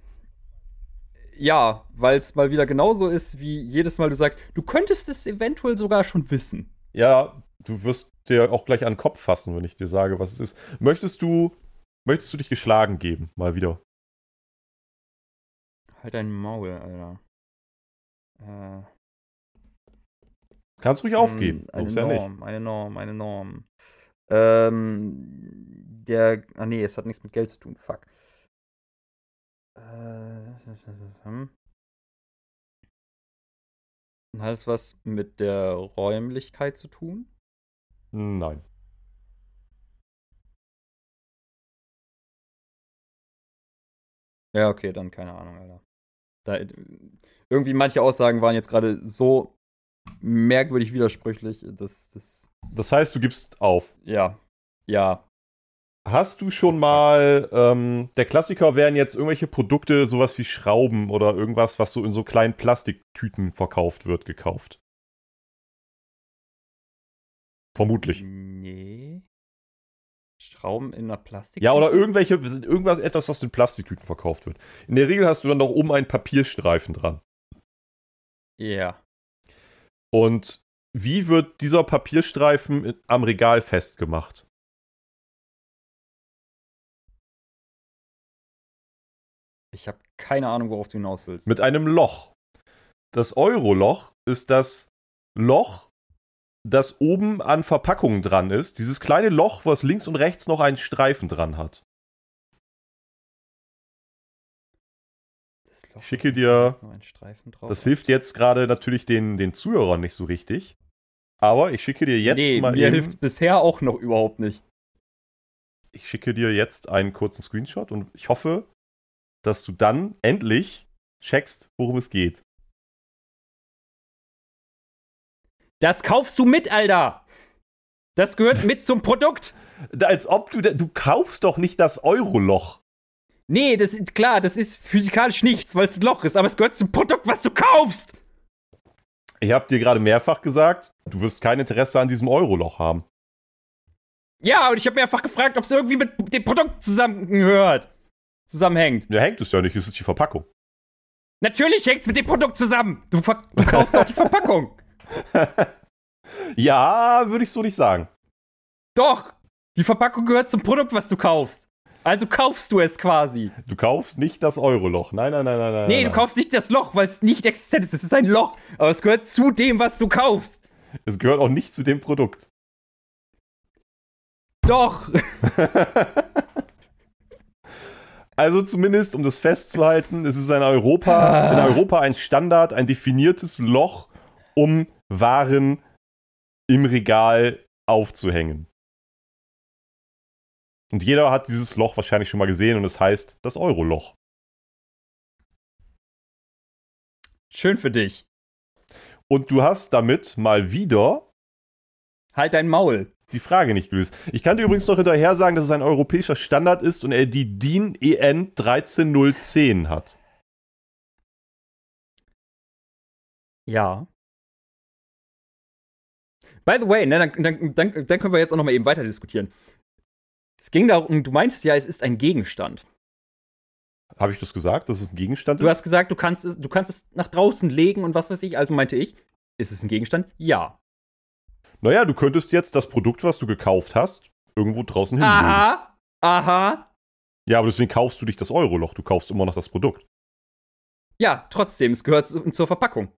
Ja, weil es mal wieder genauso ist, wie jedes Mal du sagst, du könntest es eventuell sogar schon wissen. Ja, du wirst dir auch gleich an den Kopf fassen, wenn ich dir sage, was es ist. Möchtest du, möchtest du dich geschlagen geben? Mal wieder. Halt dein Maul, Alter. Äh, Kannst ruhig aufgeben. Mm, Eine Muss ja nicht. Norm, eine Norm, eine Norm. Ähm, der, ah nee, es hat nichts mit Geld zu tun, fuck. Äh, hm. Hat es was mit der Räumlichkeit zu tun? Nein. Ja, okay, dann keine Ahnung, Alter. Da, irgendwie manche Aussagen waren jetzt gerade so merkwürdig widersprüchlich, dass das, Das heißt, du gibst auf. ja, ja, Hast du schon mal, ähm, der Klassiker wären jetzt irgendwelche Produkte, sowas wie Schrauben oder irgendwas, was so in so kleinen Plastiktüten verkauft wird, gekauft? Vermutlich. Nee. Schrauben in einer Plastik. Ja, oder irgendwelche, irgendwas, etwas, was in Plastiktüten verkauft wird. In der Regel hast du dann noch oben einen Papierstreifen dran. Ja. Und wie wird dieser Papierstreifen am Regal festgemacht? Ich habe keine Ahnung, worauf du hinaus willst. Mit einem Loch. Das Euro-Loch ist das Loch, das oben an Verpackungen dran ist. Dieses kleine Loch, was links und rechts noch einen Streifen dran hat. Ich schicke dir-. Das hilft jetzt gerade natürlich den, den Zuhörern nicht so richtig. Aber ich schicke dir jetzt nee, mal mir hilft bisher auch noch überhaupt nicht. ich schicke dir jetzt einen kurzen Screenshot und ich hoffe, dass du dann endlich checkst, worum es geht. Das kaufst du mit, Alter! Das gehört mit zum Produkt! Als ob du, du kaufst doch nicht das Euro-Loch. Nee, das ist klar, das ist physikalisch nichts, weil es ein Loch ist, aber es gehört zum Produkt, was du kaufst! Ich habe dir gerade mehrfach gesagt, du wirst kein Interesse an diesem Euro-Loch haben. Ja, und ich habe mehrfach gefragt, ob es irgendwie mit dem Produkt zusammengehört. Zusammenhängt. Ja, hängt es ja nicht, es ist die Verpackung. Natürlich hängt es mit dem Produkt zusammen. Du, ver du kaufst auch die Verpackung. ja, würde ich so nicht sagen. Doch! Die Verpackung gehört zum Produkt, was du kaufst. Also kaufst du es quasi. Du kaufst nicht das Euro-Loch. Nein, nein, nein, nein, nein. Nee, nein, du kaufst nicht das Loch, weil es nicht existent ist. Es ist ein Loch, aber es gehört zu dem, was du kaufst. Es gehört auch nicht zu dem Produkt. Doch! Also zumindest, um das festzuhalten, es ist in Europa, in Europa ein Standard, ein definiertes Loch, um Waren im Regal aufzuhängen. Und jeder hat dieses Loch wahrscheinlich schon mal gesehen und es heißt das Euro-Loch. Schön für dich. Und du hast damit mal wieder Halt dein Maul. die Frage nicht gelöst. Ich kann dir übrigens noch hinterher sagen, dass es ein europäischer Standard ist und er die DIN EN 13010 hat. Ja. By the way, ne, dann, dann, dann, dann können wir jetzt auch noch mal eben weiter diskutieren. Es ging darum, du meintest ja, es ist ein Gegenstand. Habe ich das gesagt, dass es ein Gegenstand Du ist? hast gesagt, du kannst es, du kannst es nach draußen legen und was weiß ich. Also meinte ich, ist es ein Gegenstand? Ja. Naja, du könntest jetzt das Produkt, was du gekauft hast, irgendwo draußen hinlegen. Aha, aha. Ja, aber deswegen kaufst du nicht das Euro-Loch, du kaufst immer noch das Produkt. Ja, trotzdem, es gehört zu, zur Verpackung.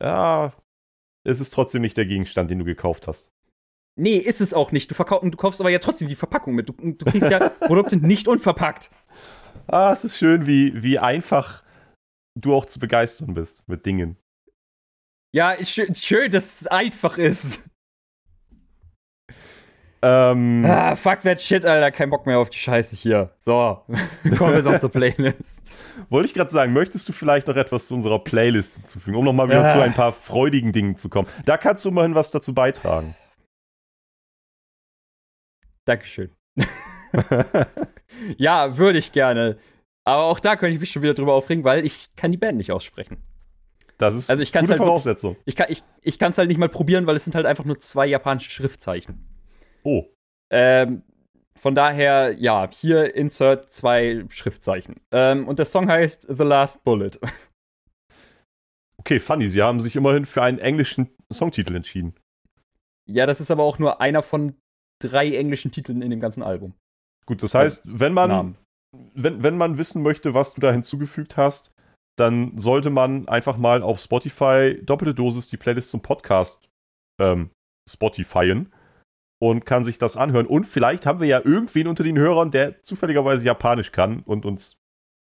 Ja, es ist trotzdem nicht der Gegenstand, den du gekauft hast. Nee, ist es auch nicht. Du, verkau du kaufst aber ja trotzdem die Verpackung mit. Du, du kriegst ja Produkte nicht unverpackt. Ah, es ist schön, wie, wie einfach du auch zu begeistern bist mit Dingen. Ja, schön, schön, dass es einfach ist. Ähm, Ah, fuck that shit, Alter. Kein Bock mehr auf die Scheiße hier. So, kommen wir doch zur Playlist. wollte ich gerade sagen, möchtest du vielleicht noch etwas zu unserer Playlist hinzufügen, um nochmal wieder Ah. zu ein paar freudigen Dingen zu kommen? Da kannst du immerhin was dazu beitragen. Dankeschön. Ja, würde ich gerne. Aber auch da könnte ich mich schon wieder drüber aufregen, weil ich kann die Band nicht aussprechen. Das ist Also ich kann's gute halt wirklich- Voraussetzung. Ich kann es ich, ich halt nicht mal probieren, weil es sind halt einfach nur zwei japanische Schriftzeichen. Oh, Ähm, von daher, ja, hier insert zwei Schriftzeichen. Ähm, und der Song heißt The Last Bullet. okay, funny. Sie haben sich immerhin für einen englischen Songtitel entschieden. Ja, das ist aber auch nur einer von drei englischen Titeln in dem ganzen Album. Gut, das heißt, wenn man, Namen. wenn, wenn man wissen möchte, was du da hinzugefügt hast, dann sollte man einfach mal auf Spotify doppelte Dosis die Playlist zum Podcast ähm, Spotifyen und kann sich das anhören. Und vielleicht haben wir ja irgendwen unter den Hörern, der zufälligerweise Japanisch kann und uns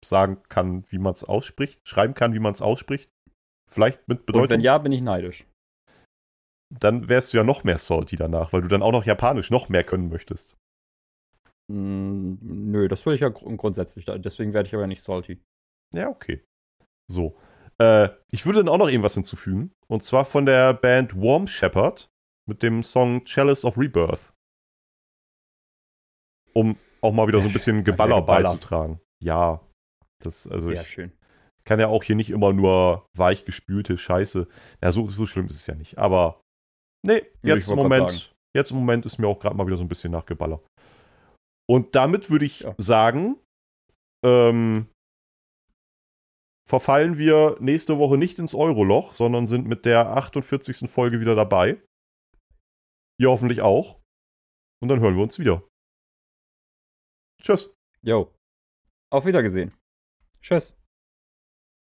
sagen kann, wie man es ausspricht, schreiben kann, wie man es ausspricht. Vielleicht mit Und Bedeutung. wenn ja, bin ich neidisch. Dann wärst du ja noch mehr salty danach, weil du dann auch noch Japanisch noch mehr können möchtest. Mm, nö, das will ich ja gr grundsätzlich. Deswegen werde ich aber nicht salty. Ja, okay. So. Äh, ich würde dann auch noch irgendwas hinzufügen. Und zwar von der Band Warm Shepherd mit dem Song Chalice of Rebirth. Um auch mal wieder so ein bisschen. Geballer Geballer. beizutragen. Ja. Das, also Sehr ich schön. kann ja auch hier nicht immer nur weich gespülte Scheiße. Ja, so, so schlimm ist es ja nicht. Aber nee, jetzt im Moment, jetzt im Moment ist mir auch gerade mal wieder so ein bisschen nach Geballer. Und damit würde ich Ja. sagen, ähm, verfallen wir nächste Woche nicht ins Euroloch, sondern sind mit der 48. Folge wieder dabei. Ihr hoffentlich auch. Und dann hören wir uns wieder. Tschüss. Jo. Auf Wiedergesehen. Tschüss.